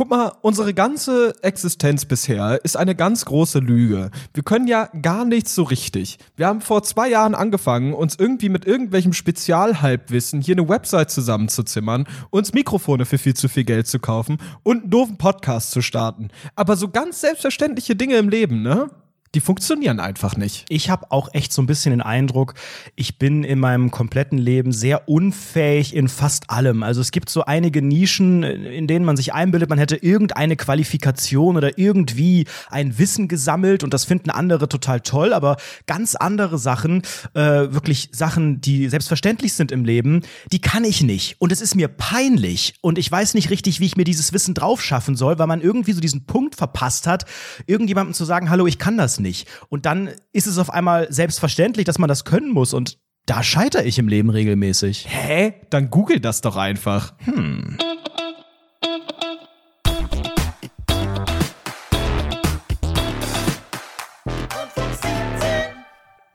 Guck mal, unsere ganze Existenz bisher ist eine ganz große Lüge. Wir können ja gar nichts so richtig. Wir haben vor zwei Jahren angefangen, uns irgendwie mit irgendwelchem Spezialhalbwissen hier eine Website zusammenzuzimmern, uns Mikrofone für viel zu viel Geld zu kaufen und einen doofen Podcast zu starten. Aber so ganz selbstverständliche Dinge im Leben, ne? Die funktionieren einfach nicht. Ich habe auch echt so ein bisschen den Eindruck, ich bin in meinem kompletten Leben sehr unfähig in fast allem. Also es gibt so einige Nischen, in denen man sich einbildet, man hätte irgendeine Qualifikation oder irgendwie ein Wissen gesammelt und das finden andere total toll, aber ganz andere Sachen, äh, wirklich Sachen, die selbstverständlich sind im Leben, die kann ich nicht. Und es ist mir peinlich und ich weiß nicht richtig, wie ich mir dieses Wissen drauf schaffen soll, weil man irgendwie so diesen Punkt verpasst hat, irgendjemandem zu sagen, hallo, ich kann das nicht. Und dann ist es auf einmal selbstverständlich, dass man das können muss und da scheitere ich im Leben regelmäßig. Hä? Dann google das doch einfach. Hm.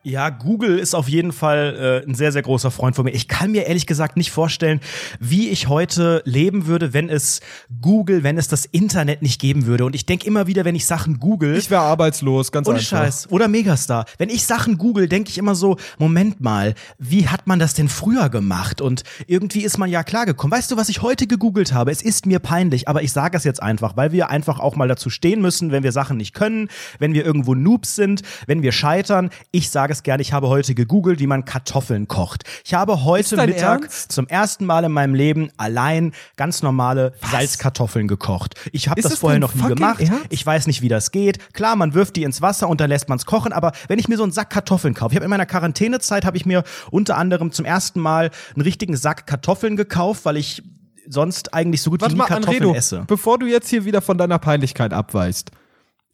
Ja, Google ist auf jeden Fall äh, ein sehr, sehr großer Freund von mir. Ich kann mir ehrlich gesagt nicht vorstellen, wie ich heute leben würde, wenn es Google, wenn es das Internet nicht geben würde. Und ich denke immer wieder, wenn ich Sachen google. Ich wäre arbeitslos, ganz ohne einfach. Scheiß. Oder Megastar. Wenn ich Sachen google, denke ich immer so, Moment mal, wie hat man das denn früher gemacht? Und irgendwie ist man ja klargekommen. Weißt du, was ich heute gegoogelt habe? Es ist mir peinlich, aber ich sage es jetzt einfach, weil wir einfach auch mal dazu stehen müssen, wenn wir Sachen nicht können, wenn wir irgendwo Noobs sind, wenn wir scheitern. Ich sage es gerne, ich habe heute gegoogelt, wie man Kartoffeln kocht. Ich habe heute Mittag Ernst? zum ersten Mal in meinem Leben allein ganz normale Salzkartoffeln gekocht. Ich habe das es vorher noch nie gemacht. Ernst? Ich weiß nicht, wie das geht. Klar, man wirft die ins Wasser und dann lässt man es kochen, aber wenn ich mir so einen Sack Kartoffeln kaufe, ich habe in meiner Quarantänezeit habe ich mir unter anderem zum ersten Mal einen richtigen Sack Kartoffeln gekauft, weil ich sonst eigentlich so gut Warte wie nie mal, Kartoffeln Anredo, esse. bevor du jetzt hier wieder von deiner Peinlichkeit abweist.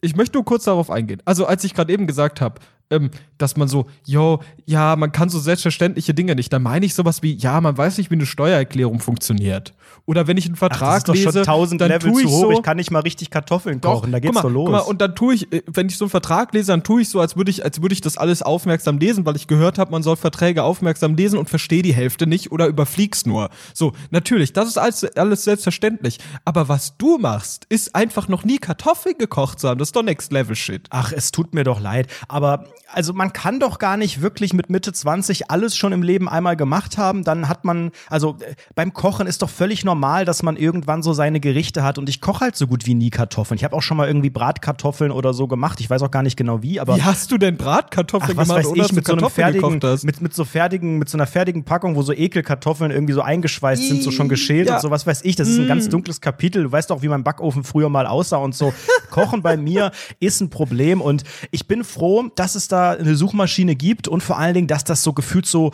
Ich möchte nur kurz darauf eingehen. Also, als ich gerade eben gesagt habe, ähm, dass man so, yo, ja, man kann so selbstverständliche Dinge nicht. Dann meine ich sowas wie, ja, man weiß nicht, wie eine Steuererklärung funktioniert. Oder wenn ich einen Ach, Vertrag das ist doch lese, schon dann Level tue zu ich hoch. so, ich kann nicht mal richtig Kartoffeln kochen. da geht's mal, doch los. Guck mal, und dann tue ich, äh, wenn ich so einen Vertrag lese, dann tue ich so, als würde ich, als würde ich das alles aufmerksam lesen, weil ich gehört habe, man soll Verträge aufmerksam lesen und verstehe die Hälfte nicht oder überflieg's nur. So, natürlich, das ist alles, alles selbstverständlich. Aber was du machst, ist einfach noch nie Kartoffeln gekocht zu haben. Das ist doch Next Level Shit. Ach, es tut mir doch leid. Aber also man kann doch gar nicht wirklich mit Mitte 20 alles schon im Leben einmal gemacht haben. Dann hat man, also äh, beim Kochen ist doch völlig normal, dass man irgendwann so seine Gerichte hat. Und ich koche halt so gut wie nie Kartoffeln. Ich habe auch schon mal irgendwie Bratkartoffeln oder so gemacht. Ich weiß auch gar nicht genau wie, aber. Wie hast du denn Bratkartoffeln Ach, was gemacht, weiß ich, mit so einem fertigen, mit, mit so fertigen, mit so einer fertigen Packung, wo so Ekelkartoffeln irgendwie so eingeschweißt sind, so schon geschält Ja. und so, was weiß ich. Das ist ein ganz dunkles Kapitel. Du weißt doch, wie mein Backofen früher mal aussah und so. Kochen bei mir ist ein Problem und ich bin froh, dass es da eine Suchmaschine gibt und vor allen Dingen, dass das so gefühlt so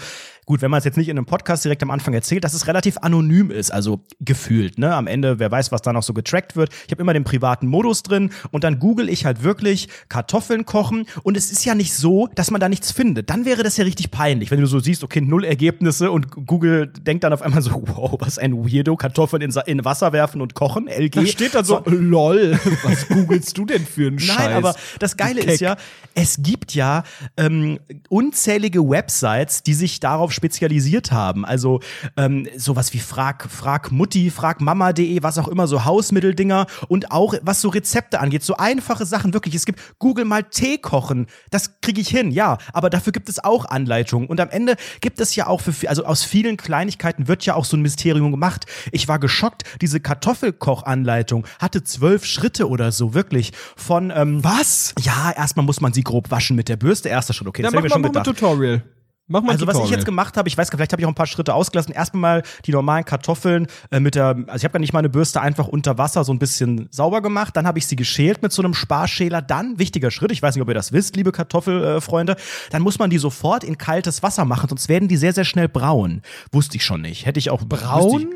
Gut, wenn man es jetzt nicht in einem Podcast direkt am Anfang erzählt, dass es relativ anonym ist, also gefühlt. Ne? Am Ende, wer weiß, was da noch so getrackt wird. Ich habe immer den privaten Modus drin und dann google ich halt wirklich Kartoffeln kochen und es ist ja nicht so, dass man da nichts findet. Dann wäre das ja richtig peinlich, wenn du so siehst, okay, null Ergebnisse und Google denkt dann auf einmal so, wow, was ein Weirdo, Kartoffeln in, Sa- in Wasser werfen und kochen, LG. Da steht dann so, lol, was googelst du denn für einen Scheiß? Nein, aber das Geile ist ja, es gibt ja ähm, unzählige Websites, die sich darauf spezialisiert haben. Also ähm, sowas wie Frag, Frag Mutti, Fragmama.de, was auch immer, so Hausmitteldinger und auch was so Rezepte angeht, so einfache Sachen wirklich. Es gibt Google mal Tee kochen, das kriege ich hin, ja, aber dafür gibt es auch Anleitungen und am Ende gibt es ja auch für, also aus vielen Kleinigkeiten wird ja auch so ein Mysterium gemacht. Ich war geschockt, diese Kartoffelkochanleitung hatte zwölf Schritte oder so, wirklich. Von, ähm, was? ja, erstmal muss man sie grob waschen mit der Bürste. Erster Schritt, okay, Ja, das mach ich mir schon mal gedacht. Tutorial. Mach mal Also was ich jetzt gemacht habe, ich weiß gar nicht, vielleicht habe ich auch ein paar Schritte ausgelassen. Erstmal mal die normalen Kartoffeln äh, mit der, also ich habe gar nicht meine Bürste einfach unter Wasser so ein bisschen sauber gemacht. Dann habe ich sie geschält mit so einem Sparschäler. Dann, wichtiger Schritt, ich weiß nicht, ob ihr das wisst, liebe Kartoffelfreunde, dann muss man die sofort in kaltes Wasser machen, sonst werden die sehr, sehr schnell braun. Wusste ich schon nicht. Hätte ich auch Braun?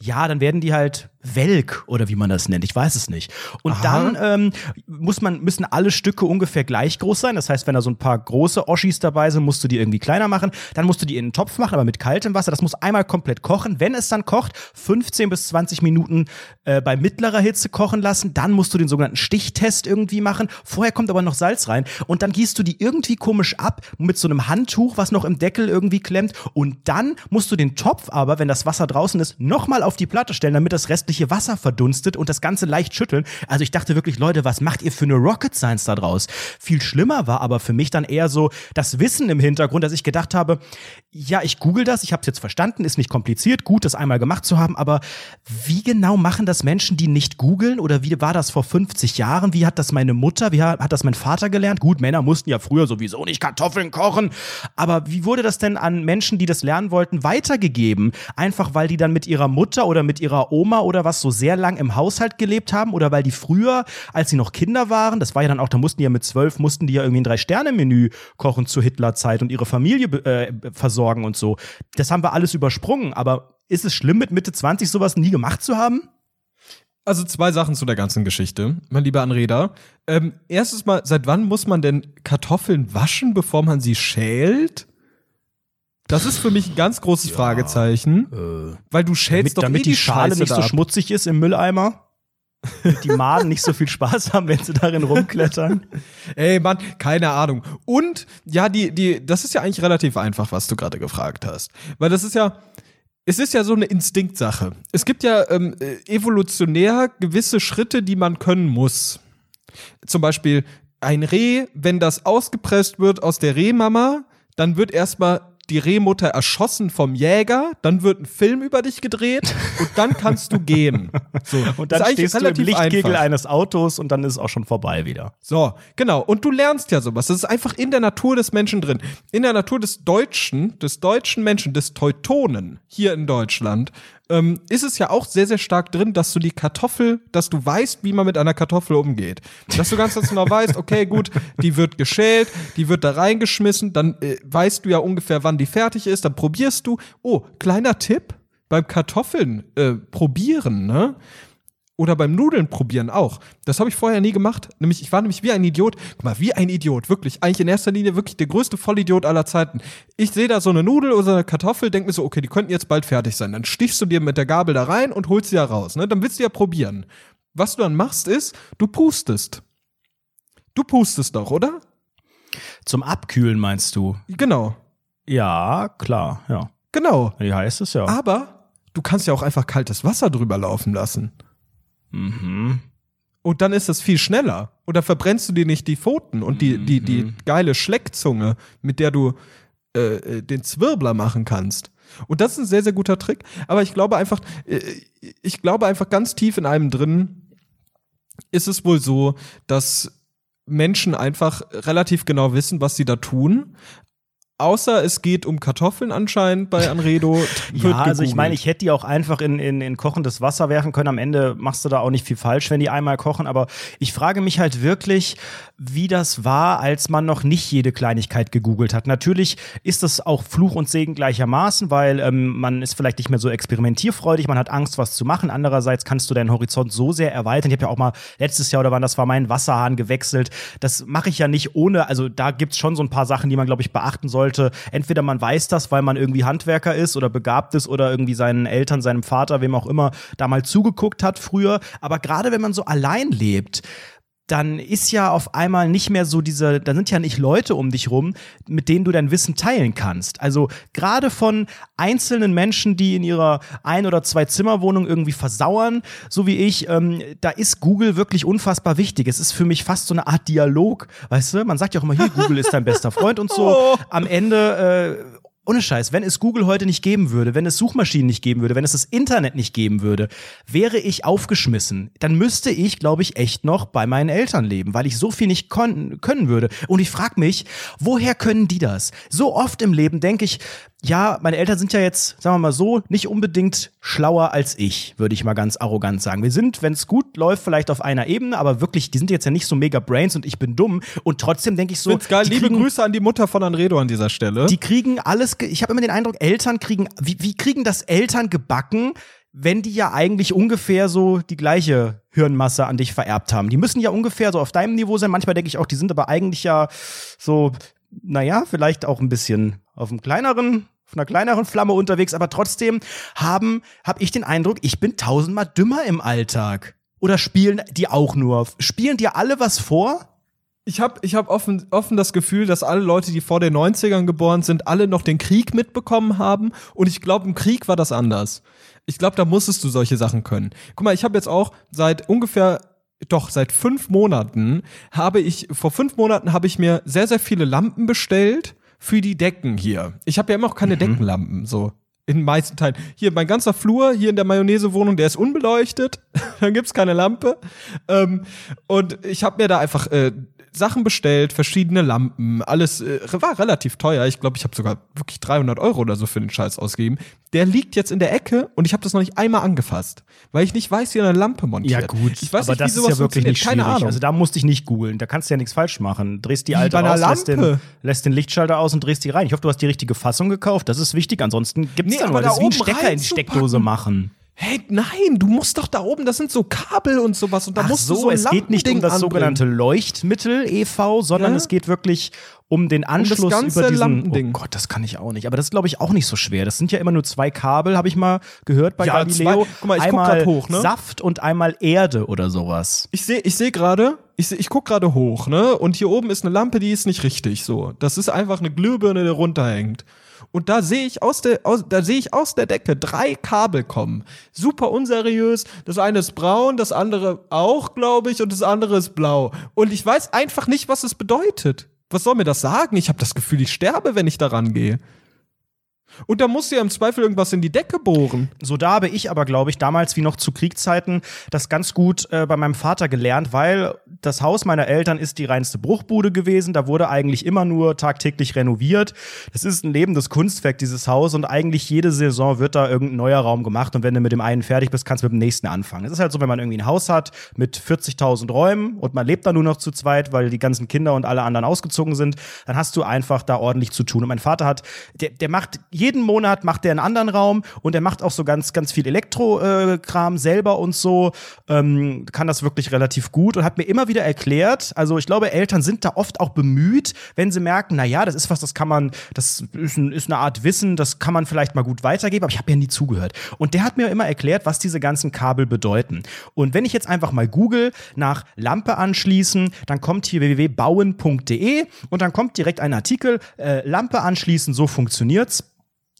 ja, dann werden die halt welk oder wie man das nennt. Ich weiß es nicht. Und dann ähm, muss man, müssen alle Stücke ungefähr gleich groß sein. Das heißt, wenn da so ein paar große Oschis dabei sind, musst du die irgendwie kleiner machen. Dann musst du die in einen Topf machen, aber mit kaltem Wasser. Das muss einmal komplett kochen. Wenn es dann kocht, 15 bis 20 Minuten äh, bei mittlerer Hitze kochen lassen. Dann musst du den sogenannten Stichtest irgendwie machen. Vorher kommt aber noch Salz rein. Und dann gießt du die irgendwie komisch ab mit so einem Handtuch, was noch im Deckel irgendwie klemmt. Und dann musst du den Topf aber, wenn das Wasser draußen ist, nochmal auf die Platte stellen, damit das restliche restliche Wasser verdunstet und das Ganze leicht schütteln. Also ich dachte wirklich, Leute, was macht ihr für eine Rocket Science da draus? Viel schlimmer war aber für mich dann eher so das Wissen im Hintergrund, dass ich gedacht habe, ja, ich google das, ich habe es jetzt verstanden, ist nicht kompliziert, gut, das einmal gemacht zu haben, aber wie genau machen das Menschen, die nicht googeln oder wie war das vor 50 Jahren? Wie hat das meine Mutter, wie hat das mein Vater gelernt? Gut, Männer mussten ja früher sowieso nicht Kartoffeln kochen, aber wie wurde das denn an Menschen, die das lernen wollten, weitergegeben? Einfach weil die dann mit ihrer Mutter oder mit ihrer Oma oder was so sehr lang im Haushalt gelebt haben oder weil die früher, als sie noch Kinder waren, das war ja dann auch, da mussten die ja mit zwölf, mussten die ja irgendwie ein Drei-Sterne-Menü kochen zur Hitlerzeit und ihre Familie äh, versorgen und so. Das haben wir alles übersprungen, aber ist es schlimm, mit Mitte 20 sowas nie gemacht zu haben? Also zwei Sachen zu der ganzen Geschichte, mein lieber Anreda. Ähm, erstes Mal, seit wann muss man denn Kartoffeln waschen, bevor man sie schält? Das ist für mich ein ganz großes ja, Fragezeichen, äh, weil du schälst damit, doch damit eh die, die Schale nicht so schmutzig ist im Mülleimer. die Maden nicht so viel Spaß haben, wenn sie darin rumklettern. Ey, Mann, keine Ahnung. Und ja, die, die, das ist ja eigentlich relativ einfach, was du gerade gefragt hast. Weil das ist ja, es ist ja so eine Instinktsache. Es gibt ja ähm, evolutionär gewisse Schritte, die man können muss. Zum Beispiel ein Reh, wenn das ausgepresst wird aus der Rehmama, dann wird erstmal die Rehmutter erschossen vom Jäger, dann wird ein Film über dich gedreht und dann kannst du gehen. So. Und dann stehst du im Lichtkegel einfach. eines Autos und dann ist es auch schon vorbei wieder. So, genau. Und du lernst ja sowas. Das ist einfach in der Natur des Menschen drin. In der Natur des Deutschen, des deutschen Menschen, des Teutonen hier in Deutschland, ähm, ist es ja auch sehr, sehr stark drin, dass du die Kartoffel, dass du weißt, wie man mit einer Kartoffel umgeht. Dass du ganz genau weißt, okay, gut, die wird geschält, die wird da reingeschmissen, dann äh, weißt du ja ungefähr, wann die fertig ist, dann probierst du. Oh, kleiner Tipp beim Kartoffeln äh, probieren, ne? Oder beim Nudeln probieren auch. Das habe ich vorher nie gemacht. Nämlich, ich war nämlich wie ein Idiot. Guck mal, wie ein Idiot. Wirklich. Eigentlich in erster Linie wirklich der größte Vollidiot aller Zeiten. Ich sehe da so eine Nudel oder eine Kartoffel, denke mir so, okay, die könnten jetzt bald fertig sein. Dann stichst du dir mit der Gabel da rein und holst sie ja raus. Ne? Dann willst du ja probieren. Was du dann machst, ist, du pustest. Du pustest doch, oder? Zum Abkühlen meinst du? Genau. Ja, klar, ja. Genau. Wie heißt es ja. Aber du kannst ja auch einfach kaltes Wasser drüber laufen lassen. Mhm. Und dann ist das viel schneller. Oder verbrennst du dir nicht die Pfoten und die, die, die mhm. geile Schleckzunge, mit der du äh, äh, den Zwirbler machen kannst. Und das ist ein sehr, sehr guter Trick. Aber ich glaube einfach, äh, ich glaube einfach ganz tief in einem drin ist es wohl so, dass Menschen einfach relativ genau wissen, was sie da tun, Außer es geht um Kartoffeln anscheinend bei Anredo. ja, also ich meine, ich hätte die auch einfach in, in, in kochendes Wasser werfen können. Am Ende machst du da auch nicht viel falsch, wenn die einmal kochen. Aber ich frage mich halt wirklich, wie das war, als man noch nicht jede Kleinigkeit gegoogelt hat. Natürlich ist das auch Fluch und Segen gleichermaßen, weil ähm, man ist vielleicht nicht mehr so experimentierfreudig, man hat Angst, was zu machen. Andererseits kannst du deinen Horizont so sehr erweitern. Ich habe ja auch mal letztes Jahr oder wann das war, meinen Wasserhahn gewechselt. Das mache ich ja nicht ohne, also da gibt's schon so ein paar Sachen, die man, glaube ich, beachten sollte. Entweder man weiß das, weil man irgendwie Handwerker ist oder begabt ist oder irgendwie seinen Eltern, seinem Vater, wem auch immer, da mal zugeguckt hat früher. Aber gerade wenn man so allein lebt, dann ist ja auf einmal nicht mehr so diese, da sind ja nicht Leute um dich rum, mit denen du dein Wissen teilen kannst. Also gerade von einzelnen Menschen, die in ihrer ein- oder zwei Zimmerwohnung irgendwie versauern, so wie ich, ähm, da ist Google wirklich unfassbar wichtig. Es ist für mich fast so eine Art Dialog, weißt du? Man sagt ja auch immer, hier, Google ist dein bester Freund und so. Oh. Am Ende äh, ohne Scheiß, wenn es Google heute nicht geben würde, wenn es Suchmaschinen nicht geben würde, wenn es das Internet nicht geben würde, wäre ich aufgeschmissen. Dann müsste ich, glaube ich, echt noch bei meinen Eltern leben, weil ich so viel nicht können würde. Und ich frage mich, woher können die das? So oft im Leben denke ich, ja, meine Eltern sind ja jetzt, sagen wir mal so, nicht unbedingt schlauer als ich, würde ich mal ganz arrogant sagen. Wir sind, wenn es gut läuft, vielleicht auf einer Ebene, aber wirklich, die sind jetzt ja nicht so mega Brains und ich bin dumm. Und trotzdem denke ich so. Find's geil. Liebe kriegen, Grüße an die Mutter von Anredo an dieser Stelle. Die kriegen alles, ich habe immer den Eindruck, Eltern kriegen, wie, wie kriegen das Eltern gebacken, wenn die ja eigentlich ungefähr so die gleiche Hirnmasse an dich vererbt haben. Die müssen ja ungefähr so auf deinem Niveau sein. Manchmal denke ich auch, die sind aber eigentlich ja so, naja, vielleicht auch ein bisschen auf einem kleineren auf einer kleineren Flamme unterwegs, aber trotzdem haben, habe ich den Eindruck, ich bin tausendmal dümmer im Alltag. Oder spielen die auch nur? Spielen dir alle was vor? Ich habe ich hab offen, offen das Gefühl, dass alle Leute, die vor den 90ern geboren sind, alle noch den Krieg mitbekommen haben. Und ich glaube, im Krieg war das anders. Ich glaube, da musstest du solche Sachen können. Guck mal, ich habe jetzt auch seit ungefähr doch seit fünf Monaten habe ich vor fünf Monaten habe ich mir sehr sehr viele Lampen bestellt für die Decken hier. Ich habe ja immer noch keine mhm. Deckenlampen so in den meisten Teilen. Hier mein ganzer Flur hier in der Mayonnaise-Wohnung, der ist unbeleuchtet. Dann gibt's keine Lampe. Ähm, und ich habe mir da einfach äh, Sachen bestellt, verschiedene Lampen, alles äh, war relativ teuer. Ich glaube, ich habe sogar wirklich 300 Euro oder so für den Scheiß ausgegeben. Der liegt jetzt in der Ecke und ich habe das noch nicht einmal angefasst, weil ich nicht weiß, wie eine Lampe montiert. Ja gut, ich weiß aber nicht, das ist ja wirklich nicht Keine schwierig. Ahnung. Also da musste ich nicht googeln. Da kannst du ja nichts falsch machen. Drehst die alte aus, lässt den, lässt den Lichtschalter aus und drehst die rein. Ich hoffe, du hast die richtige Fassung gekauft. Das ist wichtig. Ansonsten gibt's Nee, da nur. da Das ist wie ein Stecker in die Steckdose machen. Hey, nein, du musst doch da oben, das sind so Kabel und sowas und da Ach musst so, du so ein es geht nicht um das anbringen. sogenannte Leuchtmittel e.V., sondern Ja? es geht wirklich um den Anschluss ganze über diesen. Lampending. Oh Gott, das kann ich auch nicht. Aber das ist glaube ich auch nicht so schwer. Das sind ja immer nur zwei Kabel, habe ich mal gehört bei Ja, Galileo. zwei- guck mal, ich guck einmal grad hoch, ne? Saft und einmal Erde oder sowas. Ich sehe ich seh gerade, ich, seh, ich guck gerade hoch, ne? Und hier oben ist eine Lampe, die ist nicht richtig so. Das ist einfach eine Glühbirne, die runterhängt. Und da sehe ich aus der aus, da sehe ich aus der Decke drei Kabel kommen. Super unseriös. Das eine ist braun, das andere auch, glaube ich, und das andere ist blau. Und ich weiß einfach nicht, was es bedeutet. Was soll mir das sagen? Ich habe das Gefühl, ich sterbe, wenn ich daran gehe. Und da musst du ja im Zweifel irgendwas in die Decke bohren. So da habe ich aber, glaube ich, damals wie noch zu Kriegszeiten das ganz gut äh, bei meinem Vater gelernt, weil das Haus meiner Eltern ist die reinste Bruchbude gewesen. Da wurde eigentlich immer nur tagtäglich renoviert. Das ist ein lebendes Kunstwerk, dieses Haus. Und eigentlich jede Saison wird da irgendein neuer Raum gemacht. Und wenn du mit dem einen fertig bist, kannst du mit dem nächsten anfangen. Es ist halt so, wenn man irgendwie ein Haus hat mit 40.000 Räumen und man lebt da nur noch zu zweit, weil die ganzen Kinder und alle anderen ausgezogen sind, dann hast du einfach da ordentlich zu tun. Und mein Vater hat, der, der macht jeden Monat macht der einen anderen Raum und er macht auch so ganz, ganz viel Elektrokram selber und so, ähm, kann das wirklich relativ gut und hat mir immer wieder erklärt, also ich glaube, Eltern sind da oft auch bemüht, wenn sie merken, na ja, das ist was, das kann man, das ist, ein, ist eine Art Wissen, das kann man vielleicht mal gut weitergeben, aber ich habe ja nie zugehört. Und der hat mir immer erklärt, was diese ganzen Kabel bedeuten. Und wenn ich jetzt einfach mal google nach Lampe anschließen, dann kommt hier www.bauen.de und dann kommt direkt ein Artikel, äh, Lampe anschließen, so funktioniert's.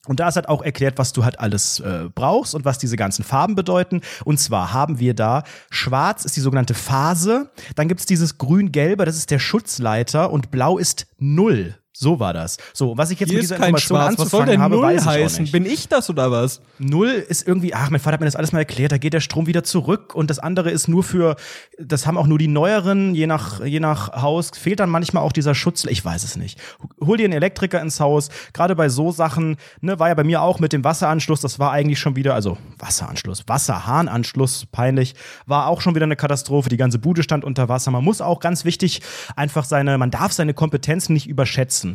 Und da ist halt auch erklärt, was du halt alles äh, brauchst und was diese ganzen Farben bedeuten. Und zwar haben wir da schwarz ist die sogenannte Phase, dann gibt's dieses grün-gelbe, das ist der Schutzleiter und blau ist null. So war das. So, was ich jetzt Hier mit dieser Information Schwarz. Was soll anzufangen denn habe, Null weiß ich heißen? Bin ich das oder was? Null ist irgendwie, ach, mein Vater hat mir das alles mal erklärt, da geht der Strom wieder zurück und das andere ist nur für, das haben auch nur die neueren, je nach, je nach Haus, fehlt dann manchmal auch dieser Schutz, ich weiß es nicht. Hol dir einen Elektriker ins Haus, gerade bei so Sachen, ne, war ja bei mir auch mit dem Wasseranschluss, das war eigentlich schon wieder, also Wasseranschluss, Wasserhahnanschluss, peinlich, war auch schon wieder eine Katastrophe, die ganze Bude stand unter Wasser. Man muss auch ganz wichtig einfach seine, man darf seine Kompetenzen nicht überschätzen.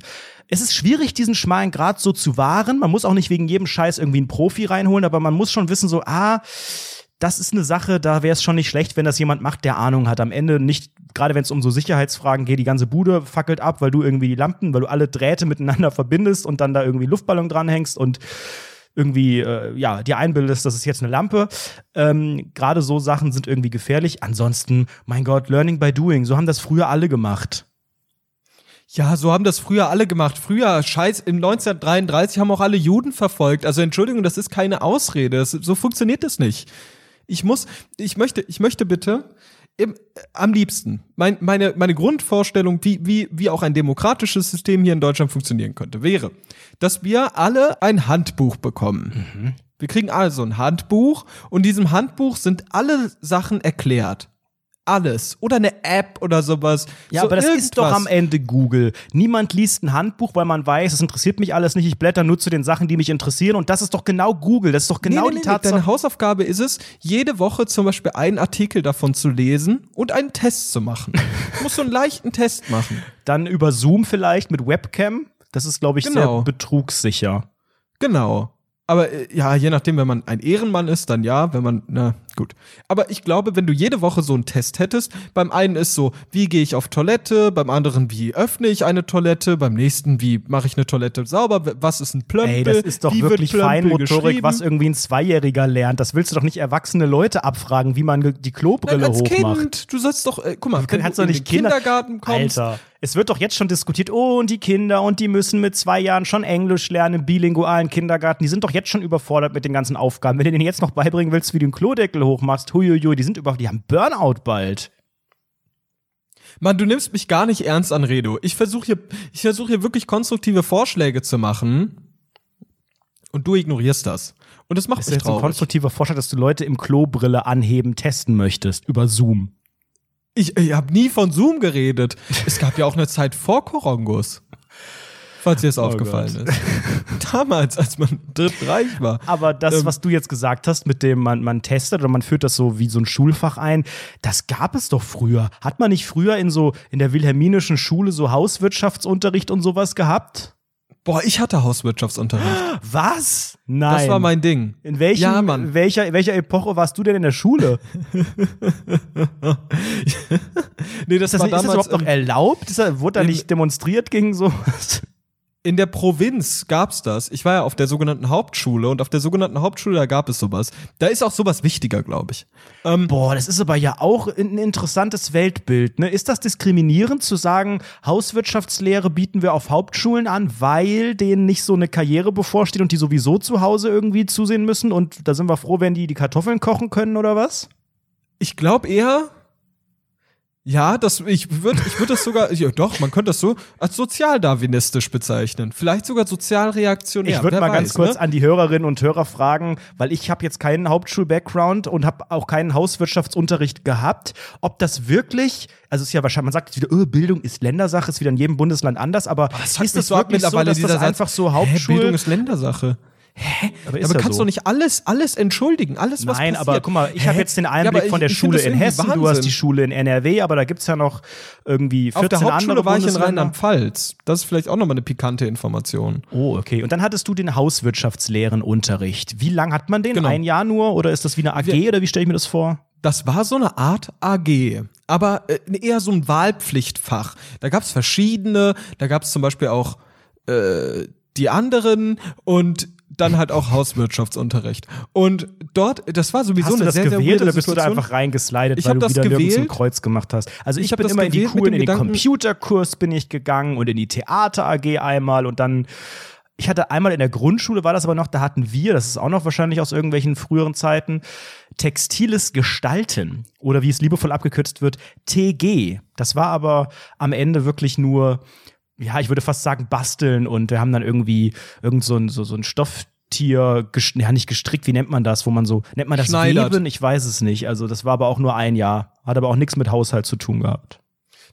Es ist schwierig, diesen schmalen Grad so zu wahren. Man muss auch nicht wegen jedem Scheiß irgendwie einen Profi reinholen, aber man muss schon wissen, so, ah, das ist eine Sache, da wäre es schon nicht schlecht, wenn das jemand macht, der Ahnung hat. Am Ende nicht, gerade wenn es um so Sicherheitsfragen geht, die ganze Bude fackelt ab, weil du irgendwie die Lampen, weil du alle Drähte miteinander verbindest und dann da irgendwie Luftballon dranhängst und irgendwie, äh, ja, dir einbildest, das ist jetzt eine Lampe. Ähm, Gerade so Sachen sind irgendwie gefährlich. Ansonsten, mein Gott, Learning by Doing, so haben das früher alle gemacht. Ja, so haben das früher alle gemacht. Früher, scheiß, im 1933 haben auch alle Juden verfolgt. Also Entschuldigung, das ist keine Ausrede. Das, so funktioniert das nicht. Ich muss, ich möchte, ich möchte bitte im, äh, am liebsten mein, meine, meine Grundvorstellung, wie, wie, wie auch ein demokratisches System hier in Deutschland funktionieren könnte, wäre, dass wir alle ein Handbuch bekommen. Wir kriegen also ein Handbuch und in diesem Handbuch sind alle Sachen erklärt. Alles. Oder eine App oder sowas. Ja, so aber das ist doch irgendwas. am Ende Google. Niemand liest ein Handbuch, weil man weiß, es interessiert mich alles nicht. Ich blätter nur zu den Sachen, die mich interessieren. Und das ist doch genau Google. Das ist doch genau nee, nee, die nee, Tatsache. Deine Hausaufgabe ist es, jede Woche zum Beispiel einen Artikel davon zu lesen und einen Test zu machen. Du musst so einen leichten Test machen. Dann über Zoom vielleicht mit Webcam. Das ist, glaube ich, Genau. sehr betrugssicher. Genau. Aber äh, ja, je nachdem, wenn man ein Ehrenmann ist, dann ja. Wenn man, na Gut. Aber ich glaube, wenn du jede Woche so einen Test hättest, beim einen ist so, wie gehe ich auf Toilette, beim anderen, wie öffne ich eine Toilette, beim nächsten, wie mache ich eine Toilette sauber, was ist ein Plömpel? Ey, das ist doch wie wirklich Feinmotorik, was irgendwie ein Zweijähriger lernt. Das willst du doch nicht erwachsene Leute abfragen, wie man die Klobrille Nein, als hochmacht. Kind, du sollst doch, äh, guck mal, wenn kannst du in nicht den Kinder- Kindergarten kommst, Alter, es wird doch jetzt schon diskutiert, oh, und die Kinder und die müssen mit zwei Jahren schon Englisch lernen im bilingualen Kindergarten. Die sind doch jetzt schon überfordert mit den ganzen Aufgaben. Wenn du denen jetzt noch beibringen willst, wie du den Klodeckel hochmachst, huiuiui, die sind über, die haben Burnout bald. Mann, du nimmst mich gar nicht ernst an Redo. Ich versuche hier, ich versuche hier wirklich konstruktive Vorschläge zu machen und du ignorierst das. Und das macht Das ist mich jetzt ein traurig. konstruktiver Vorschlag, dass du Leute im Klobrille anheben testen möchtest über Zoom. Ich, ich habe nie von Zoom geredet. Es gab ja auch eine Zeit vor Korongus. Falls dir das aufgefallen ist. Damals, als man drittreich war. Aber das, Ähm, was du jetzt gesagt hast, mit dem man, man testet oder man führt das so wie so ein Schulfach ein, das gab es doch früher. Hat man nicht früher in so in der wilhelminischen Schule so Hauswirtschaftsunterricht und sowas gehabt? Boah, ich hatte Hauswirtschaftsunterricht. Was? Nein. Das war mein Ding. in welchem, Ja, Mann. welcher, welcher Epoche warst du denn in der Schule? Nee, das, Ist das, war nicht, ist das damals überhaupt noch erlaubt? Ist das, wurde da nicht demonstriert gegen sowas? In der Provinz gab's das. Ich war ja auf der sogenannten Hauptschule und auf der sogenannten Hauptschule da gab es sowas. Da ist auch sowas wichtiger, glaube ich. Ähm, Boah, das ist aber ja auch ein interessantes Weltbild. Ne? Ist das diskriminierend zu sagen, Hauswirtschaftslehre bieten wir auf Hauptschulen an, weil denen nicht so eine Karriere bevorsteht und die sowieso zu Hause irgendwie zusehen müssen? Und da sind wir froh, wenn die die Kartoffeln kochen können oder was? Ich glaube eher, ja, das, ich würde ich würd das sogar, ja, doch, man könnte das so als sozialdarwinistisch bezeichnen. Vielleicht sogar sozialreaktionär. Ich würde mal ganz weiß, kurz ne? an die Hörerinnen und Hörer fragen, weil ich habe jetzt keinen Hauptschul-Background und habe auch keinen Hauswirtschaftsunterricht gehabt, ob das wirklich, also es ist ja wahrscheinlich, man sagt jetzt wieder, oh, Bildung ist Ländersache, ist wieder in jedem Bundesland anders, aber Das sagt ist das so wirklich so, dass das einfach so Hä, Hauptschul... Bildung ist Ländersache. Aber aber kannst doch nicht alles, alles entschuldigen, alles was Nein, passiert. aber guck mal, ich habe Hä? jetzt den Ja, Einblick aber von der ich- ich Schule in Hessen, du hast Wahnsinn. die Schule in NRW, aber da gibt's ja noch irgendwie 14 Auf der Hauptschule andere war ich in. Rheinland-Pfalz. Das ist vielleicht auch nochmal eine pikante Information. Oh, okay. Und dann hattest du den Hauswirtschaftslehrenunterricht. Wie lang hat man den? Genau. Ein Jahr nur? Oder ist das wie eine AG Wir- oder wie stelle ich mir das vor? Das war so eine Art AG, aber äh, eher so ein Wahlpflichtfach. Da gab es verschiedene, da gab es zum Beispiel auch äh, die anderen und dann halt auch Hauswirtschaftsunterricht. Und dort, das war sowieso Hast du eine das sehr, sehr gewählt weirde oder bist du da einfach reingeslidet, Ich weil du wieder nirgends ein gewählt. Kreuz gemacht hast? Also ich, Ich bin immer in die gewählt dem in den Gedanken- Computerkurs bin ich gegangen und in die Theater AG einmal und dann ich hatte einmal in der Grundschule, war das aber noch, da hatten wir, das ist auch noch wahrscheinlich aus irgendwelchen früheren Zeiten, textiles Gestalten oder wie es liebevoll abgekürzt wird, TG. Das war aber am Ende wirklich nur, ja, ich würde fast sagen, basteln und wir haben dann irgendwie irgend so ein, so, so ein Stofftier, ja, nicht gestrickt, wie nennt man das, wo man so, nennt man das Schneidert. Weben? Ich weiß es nicht. Also das war aber auch nur ein Jahr, hat aber auch nichts mit Haushalt zu tun gehabt.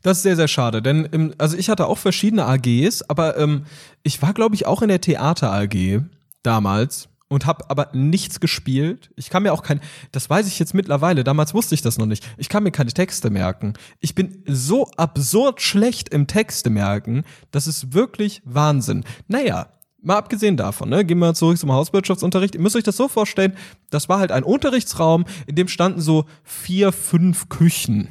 Das ist sehr, sehr schade, denn im, also ich hatte auch verschiedene AGs, aber ähm, ich war, glaube ich, auch in der Theater AG damals und habe aber nichts gespielt. Ich kann mir auch kein, das weiß ich jetzt mittlerweile, damals wusste ich das noch nicht. Ich kann mir keine Texte merken. Ich bin so absurd schlecht im Texte merken, das ist wirklich Wahnsinn. Naja, Mal abgesehen davon, ne, gehen wir zurück zum Hauswirtschaftsunterricht. Ihr müsst euch das so vorstellen, das war halt ein Unterrichtsraum, in dem standen so vier, fünf Küchen.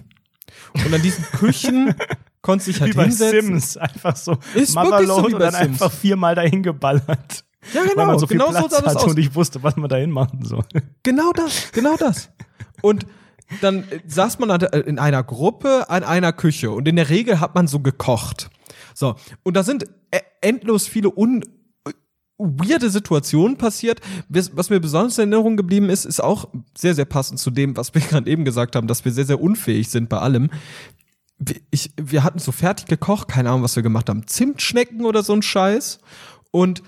Und an diesen Küchen konnte sich halt wie bei hinsetzen. Sims, einfach so Ist Motherload wirklich so und dann Sims. einfach viermal dahin geballert. Ja, Weil genau, man so viel genau so Platz sah das und ich wusste, was man dahin machen soll. Genau das, genau das. Und dann äh, saß man an der- in einer Gruppe an einer Küche und in der Regel hat man so gekocht. So, und da sind e- endlos viele un weirde Situationen passiert. Was mir besonders in Erinnerung geblieben ist, ist auch sehr, sehr passend zu dem, was wir gerade eben gesagt haben, dass wir sehr, sehr unfähig sind bei allem. Wir- Ich, wir hatten so fertig gekocht, keine Ahnung, was wir gemacht haben. Zimtschnecken oder so ein Scheiß. Und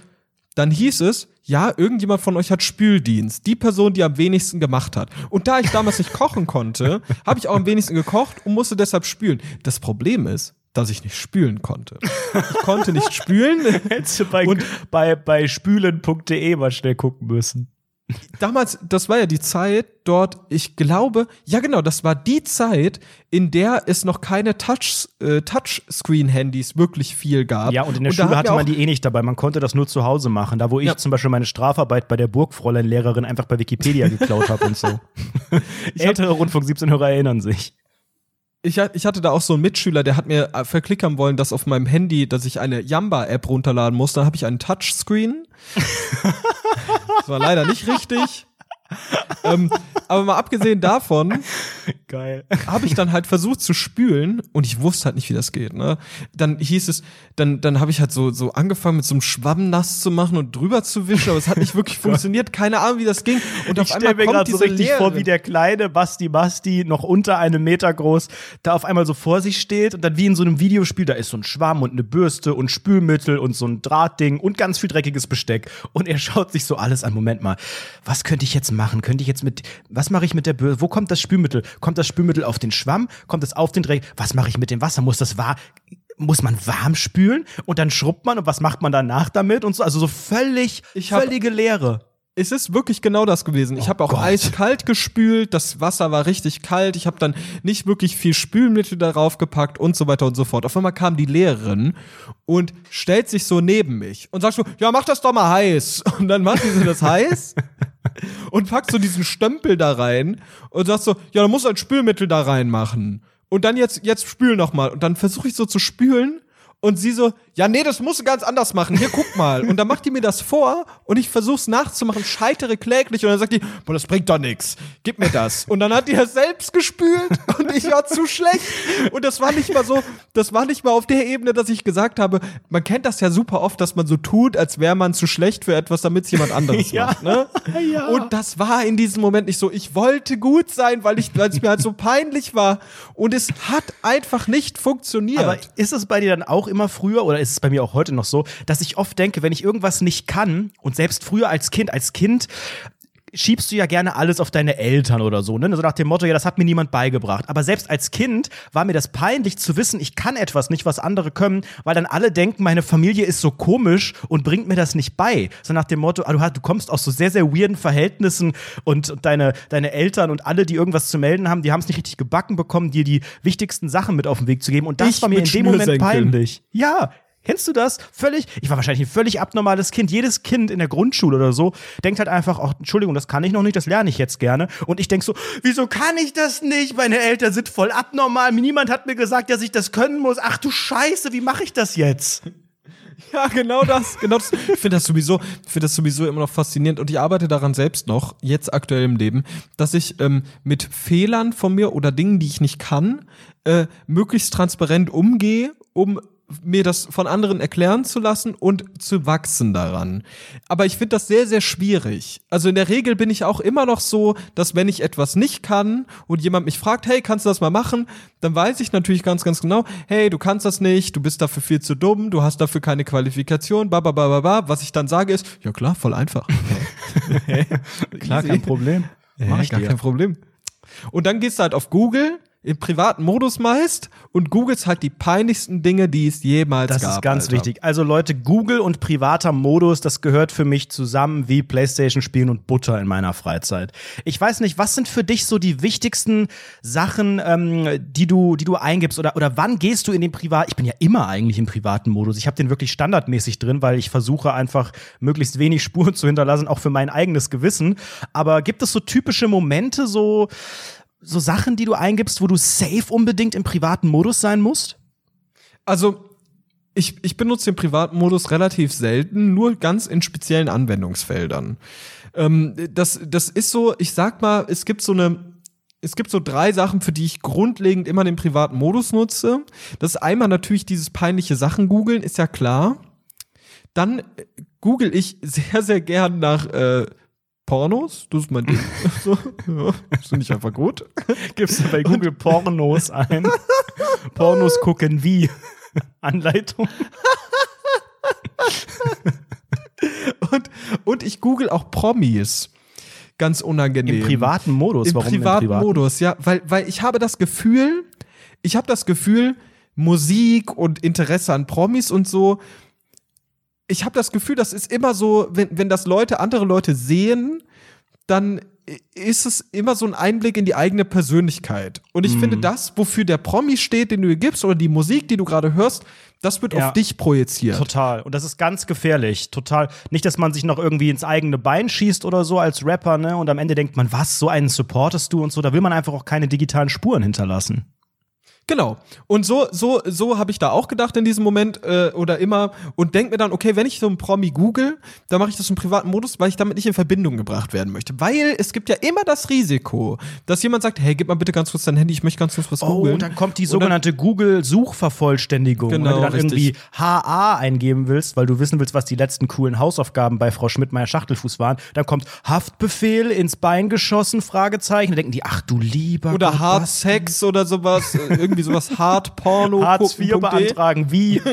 dann hieß es, ja, irgendjemand von euch hat Spüldienst. Die Person, die am wenigsten gemacht hat. Und da ich damals nicht kochen konnte, habe ich auch am wenigsten gekocht und musste deshalb spülen. Das Problem ist, dass ich nicht spülen konnte. Ich konnte nicht spülen. Hättest du bei, Und- bei, bei spülen.de mal schnell gucken müssen. Damals, das war ja die Zeit dort, ich glaube, ja genau, das war die Zeit, in der es noch keine Touch, äh, Touchscreen-Handys wirklich viel gab. Ja, und in der da Schule hatte man die eh nicht dabei. Man konnte das nur zu Hause machen. Da, wo ich Ja. zum Beispiel meine Strafarbeit bei der Burgfräulein-Lehrerin einfach bei Wikipedia geklaut habe und so. Ältere Rundfunk 17-Hörer erinnern sich. Ich hatte da auch so einen Mitschüler, der hat mir äh, verklickern wollen, dass auf meinem Handy, dass ich eine Yamba-App runterladen muss. Dann habe ich einen Touchscreen. das war leider nicht richtig. ähm, aber mal abgesehen davon Geil. habe ich dann halt versucht zu spülen und ich wusste halt nicht, wie das geht. Ne? Dann hieß es, dann, dann habe ich halt so, so angefangen mit so einem Schwamm nass zu machen und drüber zu wischen, aber es hat nicht wirklich funktioniert. Keine Ahnung, wie das ging. Und Ich stelle mir gerade so richtig vor, wie Lehrerin. der kleine Basti Basti, noch unter einem Meter groß, da auf einmal so vor sich steht und dann wie in so einem Videospiel, da ist so ein Schwamm und eine Bürste und Spülmittel und so ein Drahtding und ganz viel dreckiges Besteck. Und er schaut sich so alles an. Moment mal, was könnte ich jetzt machen? Könnte ich jetzt mit, was mache ich mit der Bürste? Wo kommt das Spülmittel? Kommt das Spülmittel auf den Schwamm? Kommt es auf den Dreck? Was mache ich mit dem Wasser? Muss das wahr, muss man warm spülen und dann schrubbt man und was macht man danach damit und so? Also so völlig, völlige Leere. Es ist wirklich genau das gewesen. Ich habe auch Gott. eiskalt gespült, das Wasser war richtig kalt, ich habe dann nicht wirklich viel Spülmittel darauf gepackt und so weiter und so fort. Auf einmal kam die Lehrerin und stellt sich so neben mich und sagt so, ja, mach das doch mal heiß. Und dann macht sie das heiß und packt so diesen Stempel da rein und sagt so, ja, dann muss ein Spülmittel da reinmachen. Und dann jetzt, jetzt spül noch mal. Und dann versuche ich so zu spülen und sie so, ja, nee, das musst du ganz anders machen. Hier, guck mal. Und dann macht die mir das vor und ich versuch's nachzumachen, scheitere kläglich. Und dann sagt die, boah, das bringt doch nix. Gib mir das. Und dann hat die das selbst gespült und ich war zu schlecht. Und das war nicht mal so, das war nicht mal auf der Ebene, dass ich gesagt habe, man kennt das ja super oft, dass man so tut, als wäre man zu schlecht für etwas, damit es jemand anderes Ja. macht. Ne? Ja. Und das war in diesem Moment nicht so. Ich wollte gut sein, weil ich, weil es mir halt so peinlich war. Und es hat einfach nicht funktioniert. Aber ist es bei dir dann auch immer früher oder ist es bei mir auch heute noch so, dass ich oft denke, wenn ich irgendwas nicht kann und selbst früher als Kind, als Kind schiebst du ja gerne alles auf deine Eltern oder so, ne? So nach dem Motto, ja, das hat mir niemand beigebracht. Aber selbst als Kind war mir das peinlich zu wissen, ich kann etwas nicht, was andere können, weil dann alle denken, meine Familie ist so komisch und bringt mir das nicht bei. So nach dem Motto, ah, du, kommst aus so sehr, sehr weirden Verhältnissen und, deine, deine Eltern und alle, die irgendwas zu melden haben, die haben es nicht richtig gebacken bekommen, dir die wichtigsten Sachen mit auf den Weg zu geben. Und das Ich war mir in dem Moment peinlich. Ja. Kennst du das? Völlig, ich war wahrscheinlich ein völlig abnormales Kind. Jedes Kind in der Grundschule oder so denkt halt einfach, ach, Entschuldigung, das kann ich noch nicht, das lerne ich jetzt gerne. Und ich denk so, wieso kann ich das nicht? Meine Eltern sind voll abnormal. Niemand hat mir gesagt, dass ich das können muss. Ach du Scheiße, wie mache ich das jetzt? Ja, genau das. Genau das. Ich finde das sowieso, finde das sowieso immer noch faszinierend und ich arbeite daran selbst noch, jetzt aktuell im Leben, dass ich ähm, mit Fehlern von mir oder Dingen, die ich nicht kann, äh, möglichst transparent umgehe, um mir das von anderen erklären zu lassen und zu wachsen daran. Aber ich finde das sehr, sehr schwierig. Also in der Regel bin ich auch immer noch so, dass wenn ich etwas nicht kann und jemand mich fragt, hey, kannst du das mal machen? Dann weiß ich natürlich ganz, ganz genau, hey, du kannst das nicht, du bist dafür viel zu dumm, du hast dafür keine Qualifikation, ba, ba, ba, ba, ba. Was ich dann sage ist, ja klar, voll einfach. Klar, kein Problem. Mach ich gar kein Problem. Und dann gehst du halt auf Google, im privaten Modus meist, und googelst halt die peinlichsten Dinge, die es jemals Das gab. ist ganz Alter. wichtig. Also Leute, Google und privater Modus, das gehört für mich zusammen wie Playstation spielen und Butter in meiner Freizeit. Ich weiß nicht, was sind für dich so die wichtigsten Sachen, ähm, die du, die du eingibst oder oder wann gehst du in den Privat? Ich bin ja immer eigentlich im privaten Modus. Ich habe den wirklich standardmäßig drin, weil ich versuche einfach möglichst wenig Spuren zu hinterlassen, auch für mein eigenes Gewissen. Aber gibt es so typische Momente, so so Sachen, die du eingibst, wo du safe unbedingt im privaten Modus sein musst? Also, ich, ich benutze den privaten Modus relativ selten, nur ganz in speziellen Anwendungsfeldern. Ähm, das, das ist so, ich sag mal, es gibt so eine, es gibt so drei Sachen, für die ich grundlegend immer den privaten Modus nutze. Das ist einmal natürlich dieses peinliche Sachen googeln, ist ja klar. Dann äh, google ich sehr, sehr gern nach äh, Pornos. Das ist mein Ding. so, ja, finde ich einfach gut. Gibst du bei Google Pornos ein? Pornos gucken wie? Anleitung. Und, und ich google auch Promis. Ganz unangenehm. Im privaten Modus. Im Warum privaten im privaten Modus, ja. Weil, weil ich habe das Gefühl, ich habe das Gefühl, Musik und Interesse an Promis und so, ich habe das Gefühl, das ist immer so, wenn, wenn das Leute, andere Leute sehen, dann ist es immer so ein Einblick in die eigene Persönlichkeit. Und ich Mhm. finde, das, wofür der Promi steht, den du ihr gibst, oder die Musik, die du gerade hörst, das wird Ja. auf dich projiziert. Total. Und das ist ganz gefährlich. Total. Nicht, dass man sich noch irgendwie ins eigene Bein schießt oder so als Rapper, ne? Und am Ende denkt man, was, so einen supportest du und so. Da will man einfach auch keine digitalen Spuren hinterlassen. Genau. Und so, so, so habe ich da auch gedacht in diesem Moment äh, oder immer und denk mir dann, okay, wenn ich so einen Promi google, dann mache ich das im privaten Modus, weil ich damit nicht in Verbindung gebracht werden möchte. Weil es gibt ja immer das Risiko, dass jemand sagt, hey, gib mal bitte ganz kurz dein Handy, ich möchte ganz kurz was Oh, googeln. und dann kommt die sogenannte Google-Suchvervollständigung. Genau, wenn du dann richtig. irgendwie HA eingeben willst, weil du wissen willst, was die letzten coolen Hausaufgaben bei Frau Schmidt-Meyer Schachtelfuß waren, dann kommt Haftbefehl ins Bein geschossen, Fragezeichen. Dann denken die, ach du lieber oder Gott, Hard? Sex oder sowas, äh, irgendwie sowas Hard Porno. Hartz IV beantragen, wie?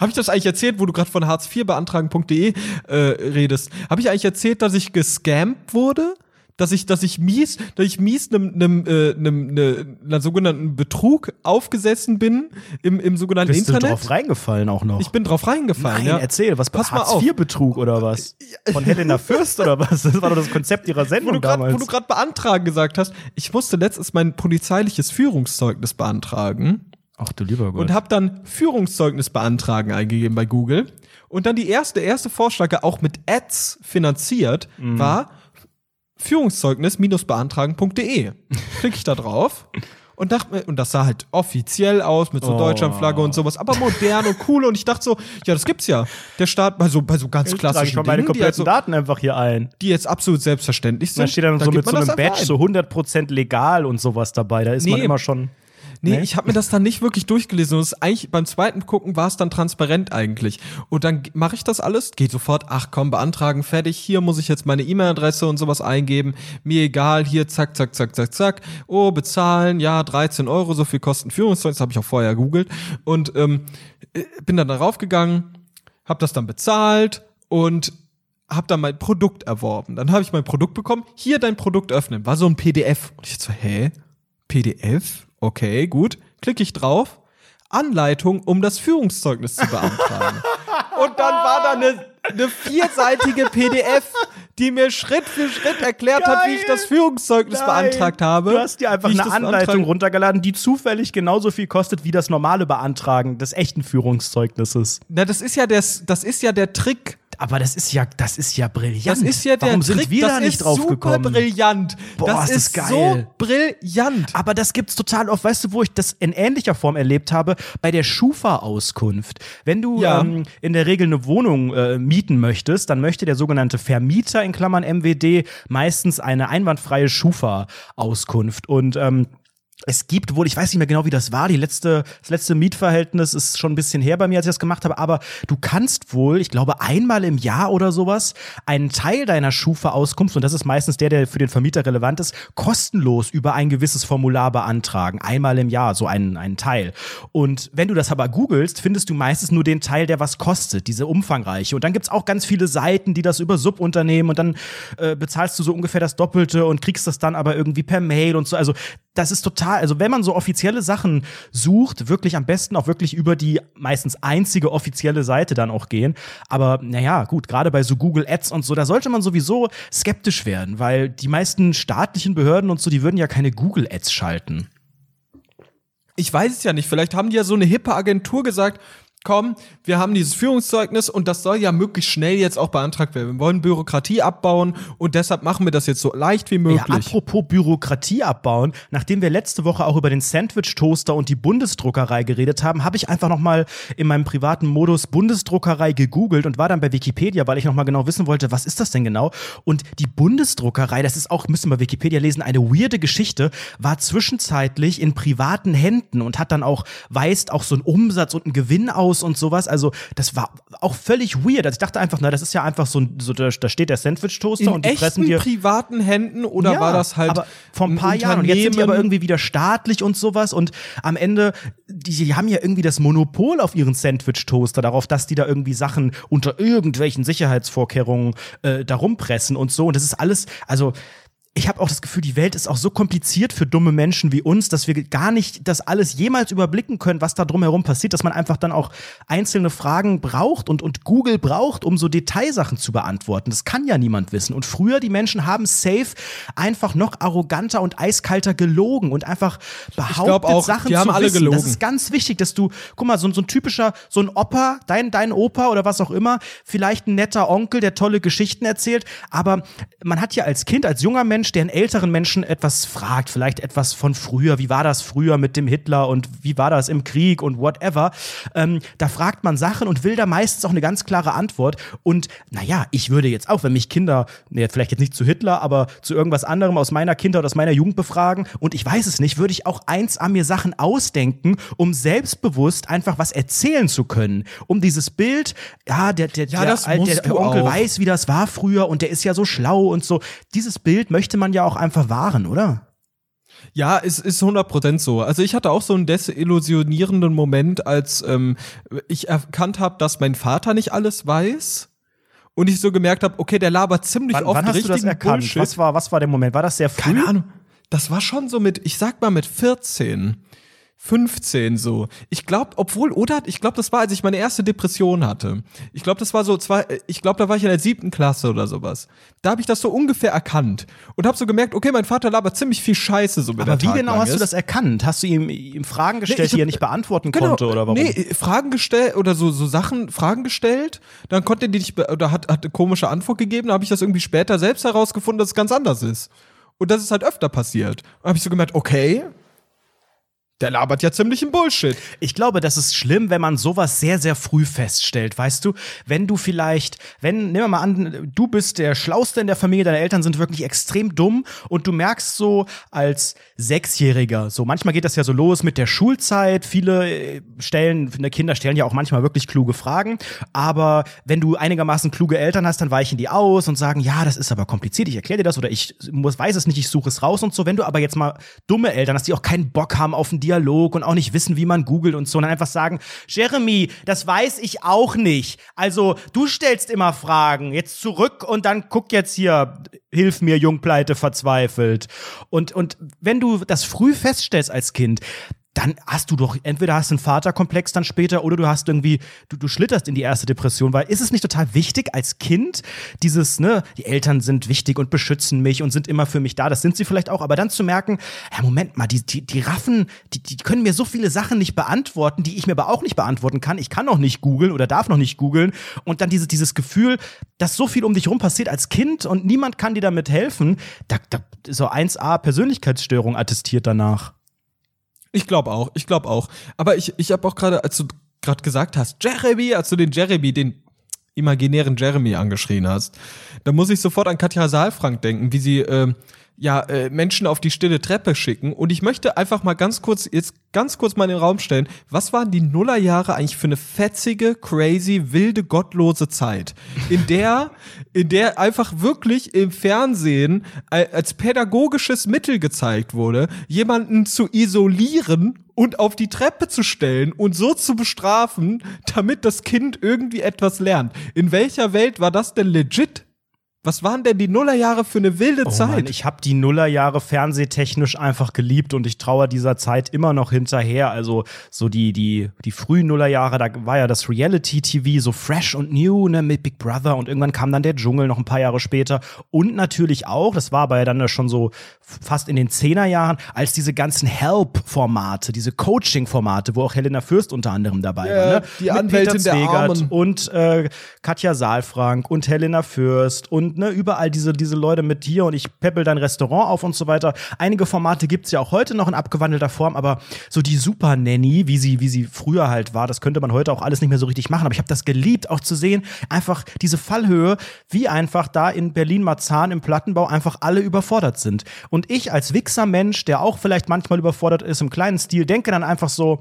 Habe ich das eigentlich erzählt, wo du gerade von Hartz IV beantragen.de äh, redest? Habe ich eigentlich erzählt, dass ich gescampt wurde? Dass ich, dass ich mies, dass ich mies einem, einem, äh, einem, ne, einer sogenannten Betrug aufgesessen bin im, im sogenannten Bist du Internet? drauf reingefallen auch noch? ich bin drauf reingefallen, Nein, ja. erzähl, was Pass mal auf. Hartz-IV-Betrug oder was? Von Helena Fürst oder was? Das war doch das Konzept ihrer Wo Sendung du grad- damals. wo du gerade beantragen gesagt hast, ich musste letztens mein polizeiliches Führungszeugnis beantragen. Ach du lieber Gott. und habe dann Führungszeugnis beantragen eingegeben bei Google. Und dann die erste, erste Vorschlag, der auch mit Ads finanziert, Mhm. war Führungszeugnis-beantragen.de. Klicke ich da drauf und dachte und das sah halt offiziell aus mit so Oh. Deutschlandflagge und sowas, aber modern und cool. Und ich dachte so, ja, das gibt's ja. Der Staat bei so, bei so ganz ich klassischen meine Dingen, die, kompletten also, Daten einfach hier ein. die jetzt absolut selbstverständlich sind. Da steht dann da so mit so man einem Badge ein. so 100% legal und sowas dabei. Da ist man Nee. immer schon. Nee, Nee? ich habe mir das dann nicht wirklich durchgelesen. Und eigentlich beim zweiten Gucken war es dann transparent eigentlich. Und dann mache ich das alles, geht sofort, ach komm, beantragen, fertig. Hier muss ich jetzt meine E-Mail-Adresse und sowas eingeben. Mir egal, hier zack, zack, zack, zack, zack. Oh, bezahlen, ja, 13 Euro, so viel kosten Führungszeugnis, habe ich auch vorher googelt. Und ähm, äh, bin dann darauf gegangen, habe das dann bezahlt und habe dann mein Produkt erworben. Dann habe ich mein Produkt bekommen. Hier dein Produkt öffnen. War so ein PDF. Und ich so, hä? PDF? Okay, gut. Klicke ich drauf. Anleitung, um das Führungszeugnis zu beantragen. Und dann war da eine, eine vierseitige PDF, die mir Schritt für Schritt erklärt hat, wie ich das Führungszeugnis beantragt habe. Du hast dir einfach eine Anleitung runtergeladen, die zufällig genauso viel kostet wie das normale Beantragen des echten Führungszeugnisses. Na, das ist ja der, das ist ja der Trick. Aber das ist ja, das ist ja brillant. Das ist ja der Warum Trick. sind wir da nicht drauf super gekommen? brillant. Boah, das ist ist das so geil. brillant. Aber das gibt's total oft. Weißt du, wo ich das in ähnlicher Form erlebt habe? Bei der Schufa-Auskunft. Wenn du Ja. ähm, in der Regel eine Wohnung äh, mieten möchtest, dann möchte der sogenannte Vermieter in Klammern MWD meistens eine einwandfreie Schufa-Auskunft. Und ähm, es gibt wohl, ich weiß nicht mehr genau, wie das war, die letzte, das letzte Mietverhältnis ist schon ein bisschen her bei mir, als ich das gemacht habe, aber du kannst wohl, ich glaube, einmal im Jahr oder sowas, einen Teil deiner Schufa-Auskunft, und das ist meistens der, der für den Vermieter relevant ist, kostenlos über ein gewisses Formular beantragen. Einmal im Jahr, so einen, einen Teil. Und wenn du das aber googelst, findest du meistens nur den Teil, der was kostet, diese umfangreiche. Und dann gibt's auch ganz viele Seiten, die das über Subunternehmen und dann äh, bezahlst du so ungefähr das Doppelte und kriegst das dann aber irgendwie per Mail und so. Also das ist total, also wenn man so offizielle Sachen sucht, wirklich am besten auch wirklich über die meistens einzige offizielle Seite dann auch gehen. Aber naja, gut, gerade bei so Google Ads und so, da sollte man sowieso skeptisch werden, weil die meisten staatlichen Behörden und so, die würden ja keine Google Ads schalten. ich weiß es ja nicht. Vielleicht haben die ja so eine hippe Agentur gesagt, komm, wir haben dieses Führungszeugnis und das soll ja möglichst schnell jetzt auch beantragt werden. Wir wollen Bürokratie abbauen und deshalb machen wir das jetzt so leicht wie Ja, möglich. apropos Bürokratie abbauen, nachdem wir letzte Woche auch über den Sandwich-Toaster und die Bundesdruckerei geredet haben, habe ich einfach nochmal in meinem privaten Modus Bundesdruckerei gegoogelt und war dann bei Wikipedia, weil ich nochmal genau wissen wollte, was ist das denn genau? Und die Bundesdruckerei, das ist auch, müssen wir Wikipedia lesen, eine weirde Geschichte, war zwischenzeitlich in privaten Händen und hat dann auch, weist auch so einen Umsatz und einen Gewinn aus und sowas. Also das war auch völlig weird. Also ich dachte einfach, na, das ist ja einfach so, ein- so da, da steht der Sandwich-Toaster und die pressen echten dir privaten Händen oder ja, war das halt aber vor ein paar Jahren und jetzt sind die aber irgendwie wieder staatlich und sowas und am Ende die, die haben ja irgendwie das Monopol auf ihren Sandwich Toaster darauf, dass die da irgendwie Sachen unter irgendwelchen Sicherheitsvorkehrungen äh, darum pressen und so und das ist alles also ich habe auch das Gefühl, die Welt ist auch so kompliziert für dumme Menschen wie uns, dass wir gar nicht das alles jemals überblicken können, was da drumherum passiert, dass man einfach dann auch einzelne Fragen braucht und, und Google braucht, um so Detailsachen zu beantworten. Das kann ja niemand wissen. Und früher, die Menschen haben safe einfach noch arroganter und eiskalter gelogen und einfach behauptet, auch, Sachen die haben zu alle wissen. gelogen. Das ist ganz wichtig, dass du, guck mal, so, so ein typischer, so ein Opa, dein, dein Opa oder was auch immer, vielleicht ein netter Onkel, der tolle Geschichten erzählt, aber man hat ja als Kind, als junger Mensch, der einen älteren Menschen etwas fragt, vielleicht etwas von früher, wie war das früher mit dem Hitler und wie war das im Krieg und whatever, ähm, da fragt man Sachen und will da meistens auch eine ganz klare Antwort. Und naja, ich würde jetzt auch, wenn mich Kinder, nee, vielleicht jetzt nicht zu Hitler, aber zu irgendwas anderem aus meiner Kindheit oder aus meiner Jugend befragen. Und ich weiß es nicht, würde ich auch eins an mir Sachen ausdenken, um selbstbewusst einfach was erzählen zu können, um dieses Bild, ja, der, der, Ja, der, das der, Onkel auch. weiß, wie das war früher und der ist ja so schlau und so. Dieses Bild möchte man ja auch einfach wahren, oder? Ja, es ist 100% so. Also ich hatte auch so einen desillusionierenden Moment, als ähm, ich erkannt habe, dass mein Vater nicht alles weiß. Und ich so gemerkt habe, okay, der labert ziemlich Wann, oft wann hast du das richtigen erkannt? Bullshit. Was war, was war der Moment? War das sehr früh? Keine Ahnung. Das war schon so mit, ich sag mal mit 14, 15 so. Ich glaube, obwohl, oder? Ich glaube, das war, als ich meine erste Depression hatte. Ich glaube, das war so zwei, ich glaube, da war ich in der siebten Klasse oder sowas. Da habe ich das so ungefähr erkannt und habe so gemerkt, okay, mein Vater labert ziemlich viel Scheiße so mit Aber der wie genau hast du ist. das erkannt? Hast du ihm, ihm Fragen gestellt, ich die er nicht beantworten Genau, konnte oder warum? Nee, Fragen gestellt oder so, so Sachen, Fragen gestellt, dann konnte er die nicht, oder hat, hat eine komische Antwort gegeben, dann habe ich das irgendwie später selbst herausgefunden, dass es ganz anders ist. Und das ist halt öfter passiert. Und habe ich so gemerkt, okay, der labert ja ziemlich im Bullshit. Ich glaube, das ist schlimm, wenn man sowas sehr, sehr früh feststellt. Weißt du, wenn du vielleicht, wenn, nehmen wir mal an, du bist der Schlauste in der Familie, deine Eltern sind wirklich extrem dumm und du merkst so als Sechsjähriger, so manchmal geht das ja so los mit der Schulzeit. Viele äh, stellen, viele Kinder stellen ja auch manchmal wirklich kluge Fragen. Aber wenn du einigermaßen kluge Eltern hast, dann weichen die aus und sagen, ja, das ist aber kompliziert, ich erkläre dir das oder ich muss, weiß es nicht, ich suche es raus und so. Wenn du aber jetzt mal dumme Eltern hast, die auch keinen Bock haben auf einen Dialog und auch nicht wissen, wie man googelt und so, dann einfach sagen, Jeremy, das weiß ich auch nicht. Also, du stellst immer Fragen. Jetzt zurück und dann guck jetzt hier, hilf mir, Jungpleite verzweifelt. Und, und wenn du das früh feststellst als Kind, dann hast du doch, entweder hast du einen Vaterkomplex dann später oder du hast irgendwie, du, du schlitterst in die erste Depression, weil ist es nicht total wichtig als Kind, dieses, ne, die Eltern sind wichtig und beschützen mich und sind immer für mich da, das sind sie vielleicht auch, aber dann zu merken, ja, Moment mal, die, die, die Raffen, die, die können mir so viele Sachen nicht beantworten, die ich mir aber auch nicht beantworten kann. Ich kann noch nicht googeln oder darf noch nicht googeln und dann dieses, dieses Gefühl, dass so viel um dich rum passiert als Kind und niemand kann dir damit helfen, da, da so 1a Persönlichkeitsstörung attestiert danach. Ich glaube auch, ich glaube auch. Aber ich, ich habe auch gerade, als du gerade gesagt hast, Jeremy, als du den Jeremy, den imaginären Jeremy angeschrien hast, da muss ich sofort an Katja Saalfrank denken, wie sie ähm, ja äh, Menschen auf die stille Treppe schicken. Und ich möchte einfach mal ganz kurz, jetzt ganz kurz mal in den Raum stellen, was waren die Nullerjahre eigentlich für eine fetzige, crazy, wilde, gottlose Zeit, in der, in der einfach wirklich im Fernsehen äh, als pädagogisches Mittel gezeigt wurde, jemanden zu isolieren und auf die Treppe zu stellen und so zu bestrafen, damit das Kind irgendwie etwas lernt. In welcher Welt war das denn legit? Was waren denn die Nullerjahre für eine wilde Oh Zeit? Mann, ich habe die Nullerjahre fernsehtechnisch einfach geliebt und ich trauere dieser Zeit immer noch hinterher. Also so die die die frühen Nullerjahre, da war ja das Reality TV so fresh und new ne mit Big Brother und irgendwann kam dann der Dschungel noch ein paar Jahre später und natürlich auch, das war aber ja dann schon so fast in den Zehnerjahren, als diese ganzen Help-Formate, diese Coaching-Formate, wo auch Helena Fürst unter anderem dabei Ja, war, ne? die Mit Anwältin Peter der Armen. und äh, Katja Saalfrank und Helena Fürst und ne, überall diese, diese Leute mit hier und ich peppel dein Restaurant auf und so weiter. Einige Formate gibt's ja auch heute noch in abgewandelter Form, aber so die Super Nanny, wie sie, wie sie früher halt war, das könnte man heute auch alles nicht mehr so richtig machen. Aber ich habe das geliebt, auch zu sehen, einfach diese Fallhöhe, wie einfach da in Berlin-Marzahn im Plattenbau einfach alle überfordert sind. Und ich als Wichser-Mensch, der auch vielleicht manchmal überfordert ist im kleinen Stil, denke dann einfach so,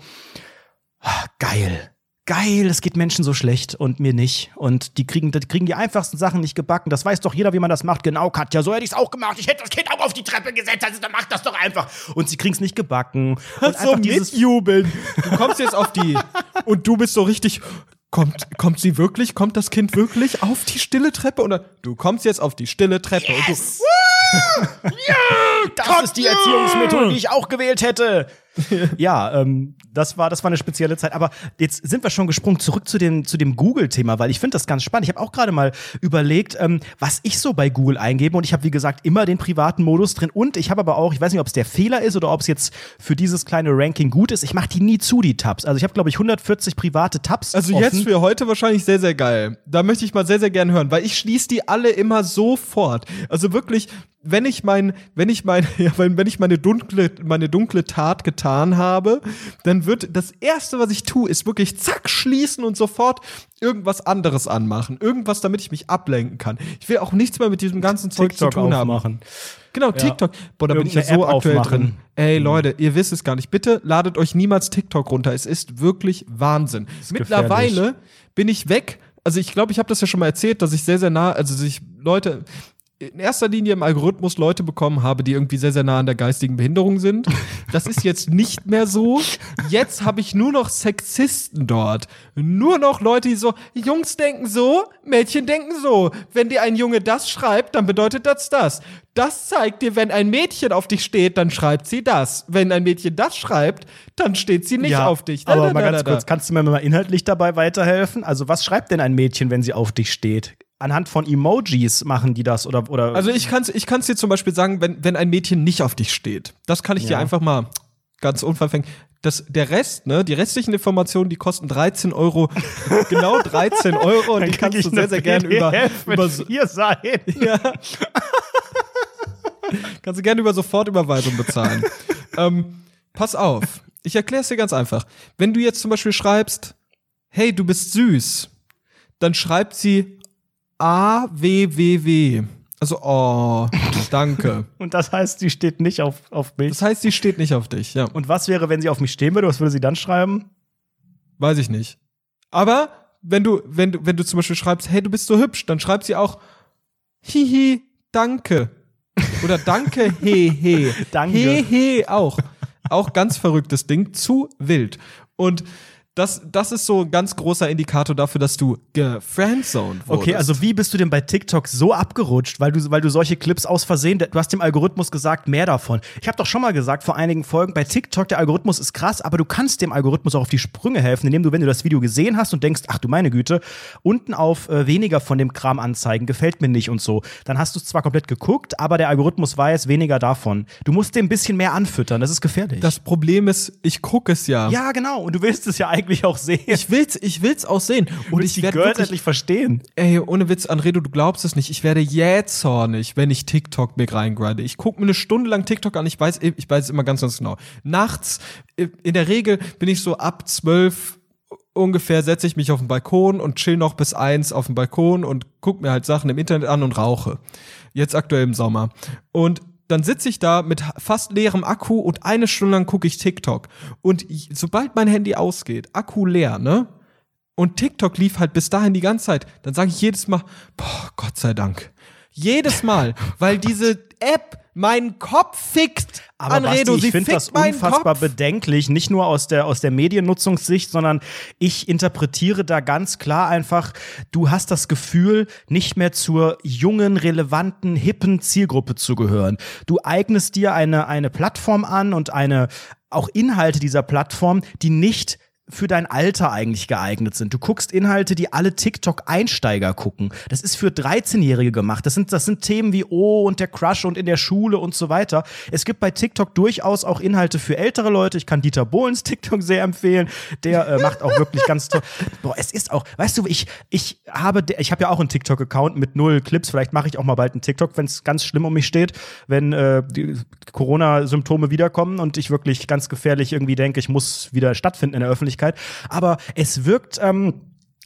ah, geil. Geil, es geht Menschen so schlecht und mir nicht. Und die kriegen, die kriegen die einfachsten Sachen nicht gebacken. Das weiß doch jeder, wie man das macht. Genau, Katja, so hätte ich es auch gemacht. Ich hätte das Kind auch auf die Treppe gesetzt. Also dann macht das doch einfach. Und sie kriegen es nicht gebacken. Und so mitjubeln. Du kommst jetzt auf die und du bist so richtig. Kommt, kommt sie wirklich? Kommt das Kind wirklich auf die stille Treppe? Oder du kommst jetzt auf die stille Treppe und du. ja, das ist die Erziehungsmethode, die ich auch gewählt hätte. ja, ähm, das war, das war eine spezielle Zeit. Aber jetzt sind wir schon gesprungen zurück zu dem, zu dem Google-Thema, weil ich finde das ganz spannend. Ich habe auch gerade mal überlegt, ähm, was ich so bei Google eingebe. Und ich habe, wie gesagt, immer den privaten Modus drin. Und ich habe aber auch, ich weiß nicht, ob es der Fehler ist oder ob es jetzt für dieses kleine Ranking gut ist. Ich mache die nie zu, die Tabs. Also ich habe, glaube ich, 140 private Tabs. Also offen. jetzt für heute wahrscheinlich sehr, sehr geil. Da möchte ich mal sehr, sehr gerne hören, weil ich schließe die alle immer sofort. Also wirklich, wenn ich mein, wenn ich mein, ja, wenn, wenn ich meine dunkle, meine dunkle Tat getan habe, dann wird das erste, was ich tue, ist wirklich zack schließen und sofort irgendwas anderes anmachen. Irgendwas, damit ich mich ablenken kann. Ich will auch nichts mehr mit diesem ganzen Zeug zu tun haben. aufmachen. Genau, TikTok. Boah, da bin ich ja so App aktuell aufmachen. drin. Ey, Leute, ihr wisst es gar nicht. Bitte ladet euch niemals TikTok runter. Es ist wirklich Wahnsinn. Mittlerweile bin ich weg. Also ich glaube, ich habe das ja schon mal erzählt, dass ich sehr, sehr nah, also sich Leute in erster Linie im Algorithmus Leute bekommen habe, die irgendwie sehr, sehr nah an der geistigen Behinderung sind. Das ist jetzt nicht mehr so. Jetzt habe ich nur noch Sexisten dort. Nur noch Leute, die so, Jungs denken so, Mädchen denken so. Wenn dir ein Junge das schreibt, dann bedeutet das das. Das zeigt dir, wenn ein Mädchen auf dich steht, dann schreibt sie das. Wenn ein Mädchen das schreibt, dann steht sie nicht auf dich. Da, Aber da, mal da, ganz da, da. kurz, kannst du mir mal inhaltlich dabei weiterhelfen? Also, was schreibt denn ein Mädchen, wenn sie auf dich steht? Anhand von Emojis machen die das oder oder Also ich kann es ich kann's dir zum Beispiel sagen, wenn, wenn ein Mädchen nicht auf dich steht. Das kann ich dir Ja. einfach mal ganz unverfänglich. Das, der Rest, ne, die restlichen Informationen, die kosten 13 Euro, genau 13 Euro und die kannst du sehr, sehr gerne über, über hier sein. ja. kannst du gerne über Sofortüberweisung bezahlen. ähm, pass auf, ich erkläre es dir ganz einfach. Wenn du jetzt zum Beispiel schreibst, hey, du bist süß, dann schreibt sie A W W W. Also oh, danke. Und das heißt, sie steht nicht auf, auf mich. Das heißt, sie steht nicht auf dich, ja. Und was wäre, wenn sie auf mich stehen würde? Was würde sie dann schreiben? Weiß ich nicht. Aber wenn du, wenn du, wenn du zum Beispiel schreibst, hey, du bist so hübsch, dann schreibt sie auch Hihi, danke. Oder danke, he, he. Danke. He, he, auch. Auch ganz verrücktes Ding, zu wild. Und das, das ist so ein ganz großer Indikator dafür, dass du gefriendzoned wurdest. Okay, also wie bist du denn bei TikTok so abgerutscht, weil du, weil du solche Clips aus Versehen, du hast dem Algorithmus gesagt, mehr davon. Ich habe doch schon mal gesagt vor einigen Folgen, bei TikTok, der Algorithmus ist krass, aber du kannst dem Algorithmus auch auf die Sprünge helfen, indem du, wenn du das Video gesehen hast und denkst, ach du meine Güte, unten auf äh, weniger von dem Kram anzeigen, gefällt mir nicht und so, dann hast du es zwar komplett geguckt, aber der Algorithmus weiß weniger davon. Du musst dem ein bisschen mehr anfüttern, das ist gefährlich. Das Problem ist, ich gucke es ja. ja, genau, und du willst es ja eigentlich auch sehen. Ich will's, ich will's auch sehen. Und ich die werde wirklich endlich verstehen. Ey, ohne Witz, Anredo, du glaubst es nicht. Ich werde jähzornig, wenn ich TikTok mir reingrade. Ich gucke mir eine Stunde lang TikTok an. Ich weiß, ich weiß es immer ganz, ganz genau. Nachts, in der Regel bin ich so ab zwölf ungefähr, setze ich mich auf den Balkon und chill noch bis eins auf dem Balkon und guck mir halt Sachen im Internet an und rauche. Jetzt aktuell im Sommer. Und dann sitze ich da mit fast leerem Akku und eine Stunde lang gucke ich TikTok. Und ich, sobald mein Handy ausgeht, Akku leer, ne? Und TikTok lief halt bis dahin die ganze Zeit. Dann sage ich jedes Mal, boah, Gott sei Dank. Jedes Mal, weil diese App meinen Kopf fickt. Aber Anredo, Basti, ich finde das unfassbar bedenklich, nicht nur aus der, aus der Mediennutzungssicht, sondern ich interpretiere da ganz klar einfach, du hast das Gefühl, nicht mehr zur jungen, relevanten, hippen Zielgruppe zu gehören. Du eignest dir eine, eine Plattform an und eine, auch Inhalte dieser Plattform, die nicht für dein Alter eigentlich geeignet sind. Du guckst Inhalte, die alle TikTok-Einsteiger gucken. Das ist für 13-Jährige gemacht. Das sind, das sind Themen wie Oh und der Crush und in der Schule und so weiter. Es gibt bei TikTok durchaus auch Inhalte für ältere Leute. Ich kann Dieter Bohlens TikTok sehr empfehlen. Der äh, macht auch wirklich ganz toll. Boah, es ist auch, weißt du, ich, ich habe, ich habe ja auch einen TikTok-Account mit null Clips. Vielleicht mache ich auch mal bald einen TikTok, wenn es ganz schlimm um mich steht, wenn äh, die Corona-Symptome wiederkommen und ich wirklich ganz gefährlich irgendwie denke, ich muss wieder stattfinden in der Öffentlichkeit. Aber es wirkt ähm,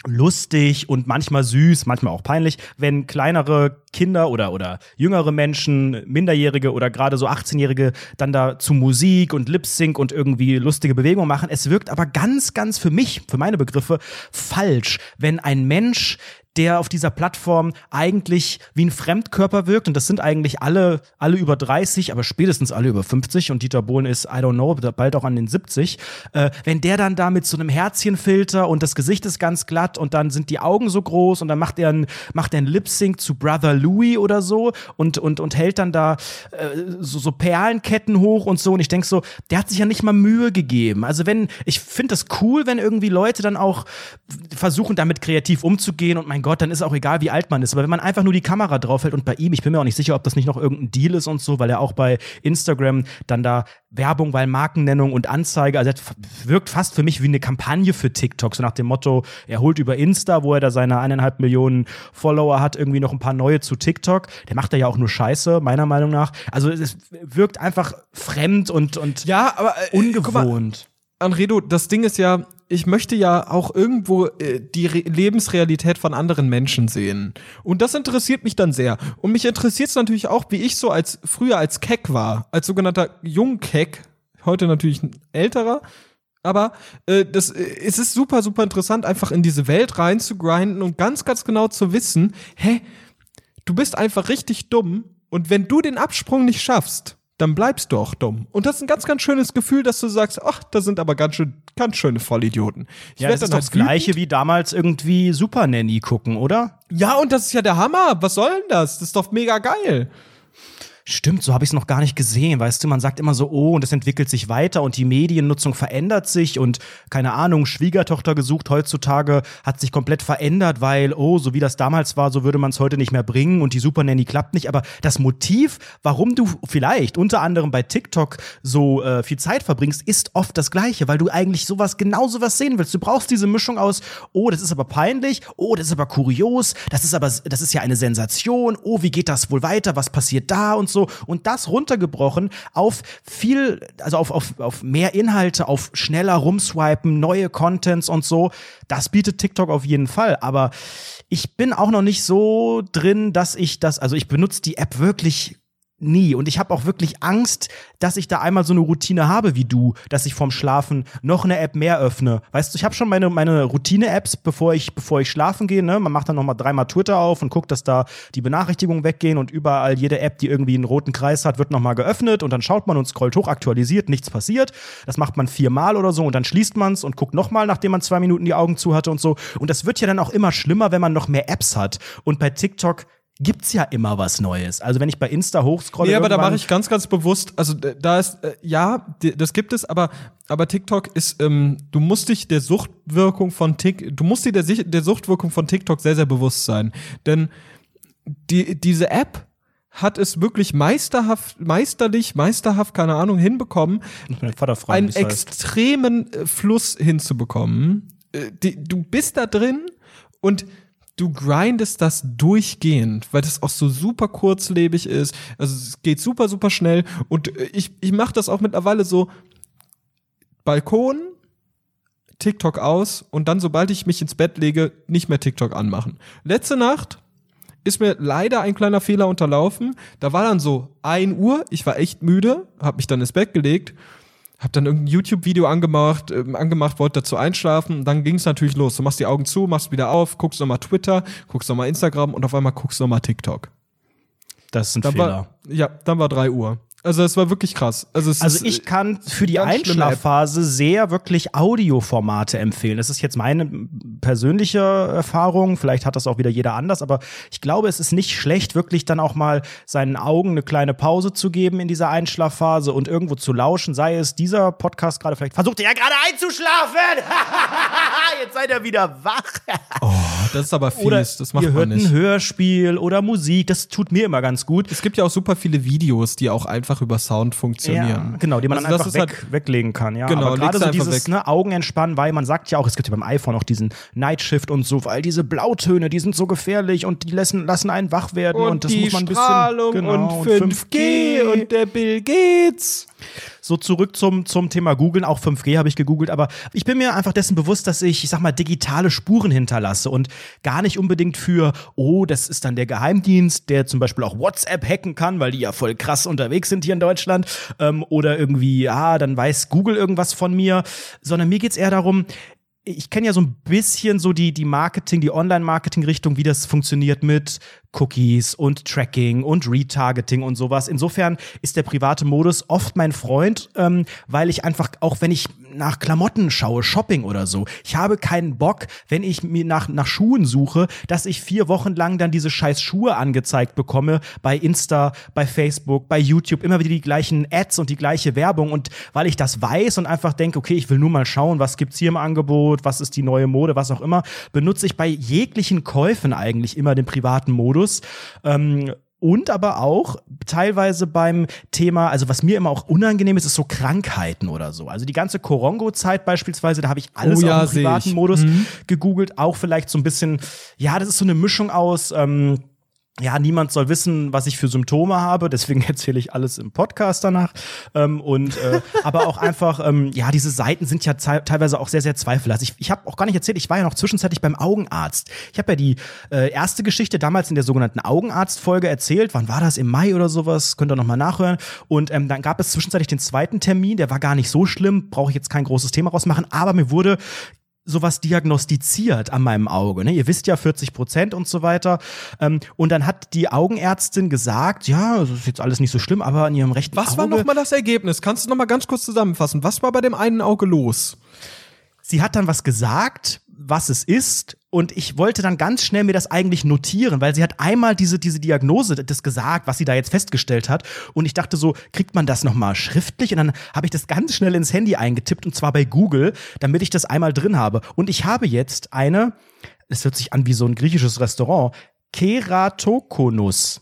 lustig und manchmal süß, manchmal auch peinlich, wenn kleinere Kinder oder, oder jüngere Menschen, Minderjährige oder gerade so 18-Jährige dann da zu Musik und Lip-Sync und irgendwie lustige Bewegungen machen. Es wirkt aber ganz, ganz für mich, für meine Begriffe, falsch, wenn ein Mensch der auf dieser Plattform eigentlich wie ein Fremdkörper wirkt. Und das sind eigentlich alle, alle über 30, aber spätestens alle über 50. Und Dieter Bohlen ist, I don't know, bald auch an den 70. Äh, wenn der dann da mit so einem Herzchenfilter und das Gesicht ist ganz glatt und dann sind die Augen so groß und dann macht er ein, macht er ein Lip-Sync zu Brother Louis oder so und, und, und hält dann da äh, so, so Perlenketten hoch und so. Und ich denk so, der hat sich ja nicht mal Mühe gegeben. Also wenn, ich finde das cool, wenn irgendwie Leute dann auch versuchen, damit kreativ umzugehen und mein Gott, dann ist auch egal, wie alt man ist. Aber wenn man einfach nur die Kamera draufhält und bei ihm, ich bin mir auch nicht sicher, ob das nicht noch irgendein Deal ist und so, weil er auch bei Instagram dann da Werbung, weil Markennennung und Anzeige, also er wirkt fast für mich wie eine Kampagne für TikTok, so nach dem Motto, er holt über Insta, wo er da seine eineinhalb Millionen Follower hat, irgendwie noch ein paar neue zu TikTok. Der macht da ja auch nur Scheiße, meiner Meinung nach. Also es wirkt einfach fremd und, und ja, aber, äh, ungewohnt. Anredo, das Ding ist ja, ich möchte ja auch irgendwo äh, die Re Lebensrealität von anderen Menschen sehen. Und das interessiert mich dann sehr. Und mich interessiert es natürlich auch, wie ich so als früher als Keck war, als sogenannter Jungkeck, heute natürlich ein älterer. Aber äh, das, äh, es ist super, super interessant, einfach in diese Welt rein zu grinden und ganz, ganz genau zu wissen, hä, du bist einfach richtig dumm und wenn du den Absprung nicht schaffst, dann bleibst du auch dumm. Und das ist ein ganz, ganz schönes Gefühl, dass du sagst, ach, da sind aber ganz schön, ganz schöne Vollidioten. Ich ja, das ist doch halt das Gleiche wie damals irgendwie Super Nanny gucken, oder? Ja, und das ist ja der Hammer. Was soll denn das? Das ist doch mega geil. Stimmt, so habe ich es noch gar nicht gesehen. Weißt du, man sagt immer so, oh, und es entwickelt sich weiter und die Mediennutzung verändert sich und keine Ahnung, Schwiegertochter gesucht heutzutage hat sich komplett verändert, weil, oh, so wie das damals war, so würde man es heute nicht mehr bringen und die Super Nanny klappt nicht. Aber das Motiv, warum du vielleicht unter anderem bei TikTok so äh, viel Zeit verbringst, ist oft das gleiche, weil du eigentlich sowas, genau sowas sehen willst. Du brauchst diese Mischung aus, oh, das ist aber peinlich, oh, das ist aber kurios, das ist aber, das ist ja eine Sensation, oh, wie geht das wohl weiter, was passiert da und so so. Und das runtergebrochen auf viel, also auf, auf, auf mehr Inhalte, auf schneller rumswipen, neue Contents und so. Das bietet TikTok auf jeden Fall. Aber ich bin auch noch nicht so drin, dass ich das, also ich benutze die App wirklich nie. Und ich habe auch wirklich Angst, dass ich da einmal so eine Routine habe wie du, dass ich vorm Schlafen noch eine App mehr öffne. Weißt du, ich habe schon meine, meine Routine-Apps, bevor ich, bevor ich schlafen gehe. Ne? Man macht dann noch mal dreimal Twitter auf und guckt, dass da die Benachrichtigungen weggehen und überall jede App, die irgendwie einen roten Kreis hat, wird noch mal geöffnet und dann schaut man und scrollt hoch, aktualisiert, nichts passiert. Das macht man viermal oder so und dann schließt man es und guckt noch mal, nachdem man zwei Minuten die Augen zu hatte und so. Und das wird ja dann auch immer schlimmer, wenn man noch mehr Apps hat. Und bei TikTok gibt's ja immer was Neues. Also wenn ich bei Insta hochscrolle. Nee, aber da mache ich ganz, ganz bewusst, also da ist, äh, ja, das gibt es, aber, aber TikTok ist, ähm, du musst dich der Suchtwirkung von Tik, du musst dir der, der Suchtwirkung von TikTok sehr, sehr bewusst sein. Denn die, diese App hat es wirklich meisterhaft, meisterlich, meisterhaft, keine Ahnung, hinbekommen, einen extremen heißt. Äh, Fluss hinzubekommen. Äh, die, du bist da drin und du grindest das durchgehend, weil das auch so super kurzlebig ist. Also es geht super, super schnell. Und äh, ich, ich mache das auch mittlerweile so Balkon, TikTok aus und dann, sobald ich mich ins Bett lege, nicht mehr TikTok anmachen. Letzte Nacht ist mir leider ein kleiner Fehler unterlaufen. Da war dann so ein Uhr, ich war echt müde, habe mich dann ins Bett gelegt hab dann irgendein YouTube-Video angemacht, äh, angemacht, wollte dazu einschlafen. Und dann ging es natürlich los. Du machst die Augen zu, machst wieder auf, guckst nochmal Twitter, guckst nochmal Instagram und auf einmal guckst nochmal TikTok. Das ist ein dann Fehler. War, ja, dann war drei Uhr. Also es war wirklich krass. Also, es also ich kann für die Einschlafphase sehr wirklich Audioformate empfehlen. Das ist jetzt meine persönliche Erfahrung. Vielleicht hat das auch wieder jeder anders, aber ich glaube, es ist nicht schlecht, wirklich dann auch mal seinen Augen eine kleine Pause zu geben in dieser Einschlafphase und irgendwo zu lauschen. Sei es dieser Podcast gerade vielleicht versucht er ja gerade einzuschlafen. jetzt seid ihr wieder wach. oh, das ist aber fies. Oder das macht ihr hört man nicht. ein Hörspiel oder Musik. Das tut mir immer ganz gut. Es gibt ja auch super viele Videos, die auch einfach über Sound funktionieren. Ja, genau, die man also dann einfach weg, halt, weglegen kann. Ja, genau, aber gerade so dieses ne, Augen entspannen, weil man sagt ja auch, es gibt ja beim iPhone auch diesen Night Shift und so, weil diese Blautöne, die sind so gefährlich und die lassen, lassen einen wach werden und, und das muss man ein bisschen Strahlung genau, und 5G und, 5G und der Bill Gates. So zurück zum, zum Thema Googeln. Auch 5G habe ich gegoogelt, aber ich bin mir einfach dessen bewusst, dass ich, ich sag mal, digitale Spuren hinterlasse und gar nicht unbedingt für, oh, das ist dann der Geheimdienst, der zum Beispiel auch WhatsApp hacken kann, weil die ja voll krass unterwegs sind hier in Deutschland. Ähm, oder irgendwie, ah, dann weiß Google irgendwas von mir, sondern mir geht's eher darum, ich kenne ja so ein bisschen so die, die Marketing, die Online-Marketing-Richtung, wie das funktioniert mit Cookies und Tracking und Retargeting und sowas. Insofern ist der private Modus oft mein Freund, ähm, weil ich einfach, auch wenn ich nach Klamotten schaue, Shopping oder so. Ich habe keinen Bock, wenn ich mir nach, nach Schuhen suche, dass ich vier Wochen lang dann diese scheiß Schuhe angezeigt bekomme bei Insta, bei Facebook, bei YouTube, immer wieder die gleichen Ads und die gleiche Werbung. Und weil ich das weiß und einfach denke, okay, ich will nur mal schauen, was gibt's hier im Angebot, was ist die neue Mode, was auch immer, benutze ich bei jeglichen Käufen eigentlich immer den privaten Modus. Ähm, und aber auch teilweise beim Thema, also was mir immer auch unangenehm ist, ist so Krankheiten oder so. Also die ganze Korongo-Zeit beispielsweise, da habe ich alles Oh ja, auf dem privaten. Modus gegoogelt. Auch vielleicht so ein bisschen, ja, das ist so eine Mischung aus. Ähm, ja, niemand soll wissen, was ich für Symptome habe, deswegen erzähle ich alles im Podcast danach. Ähm, und äh, aber auch einfach, ähm, ja, diese Seiten sind ja teilweise auch sehr, sehr zweifelhaft. Ich, ich habe auch gar nicht erzählt, ich war ja noch zwischenzeitlich beim Augenarzt. Ich habe ja die äh, erste Geschichte damals in der sogenannten Augenarzt-Folge erzählt. Wann war das? Im Mai oder sowas? Könnt ihr noch mal nachhören. Und ähm, dann gab es zwischenzeitlich den zweiten Termin, der war gar nicht so schlimm, brauche ich jetzt kein großes Thema rausmachen, aber mir wurde sowas diagnostiziert an meinem Auge. Ne? Ihr wisst ja 40 Prozent und so weiter. Ähm, und dann hat die Augenärztin gesagt, ja, das ist jetzt alles nicht so schlimm, aber an ihrem rechten Was Auge. war nochmal das Ergebnis? Kannst du nochmal ganz kurz zusammenfassen? Was war bei dem einen Auge los? Sie hat dann was gesagt, was es ist. Und ich wollte dann ganz schnell mir das eigentlich notieren, weil sie hat einmal diese, diese Diagnose, das gesagt, was sie da jetzt festgestellt hat. Und ich dachte so, kriegt man das nochmal schriftlich? Und dann habe ich das ganz schnell ins Handy eingetippt und zwar bei Google, damit ich das einmal drin habe. Und ich habe jetzt eine, es hört sich an wie so ein griechisches Restaurant, Keratokonus.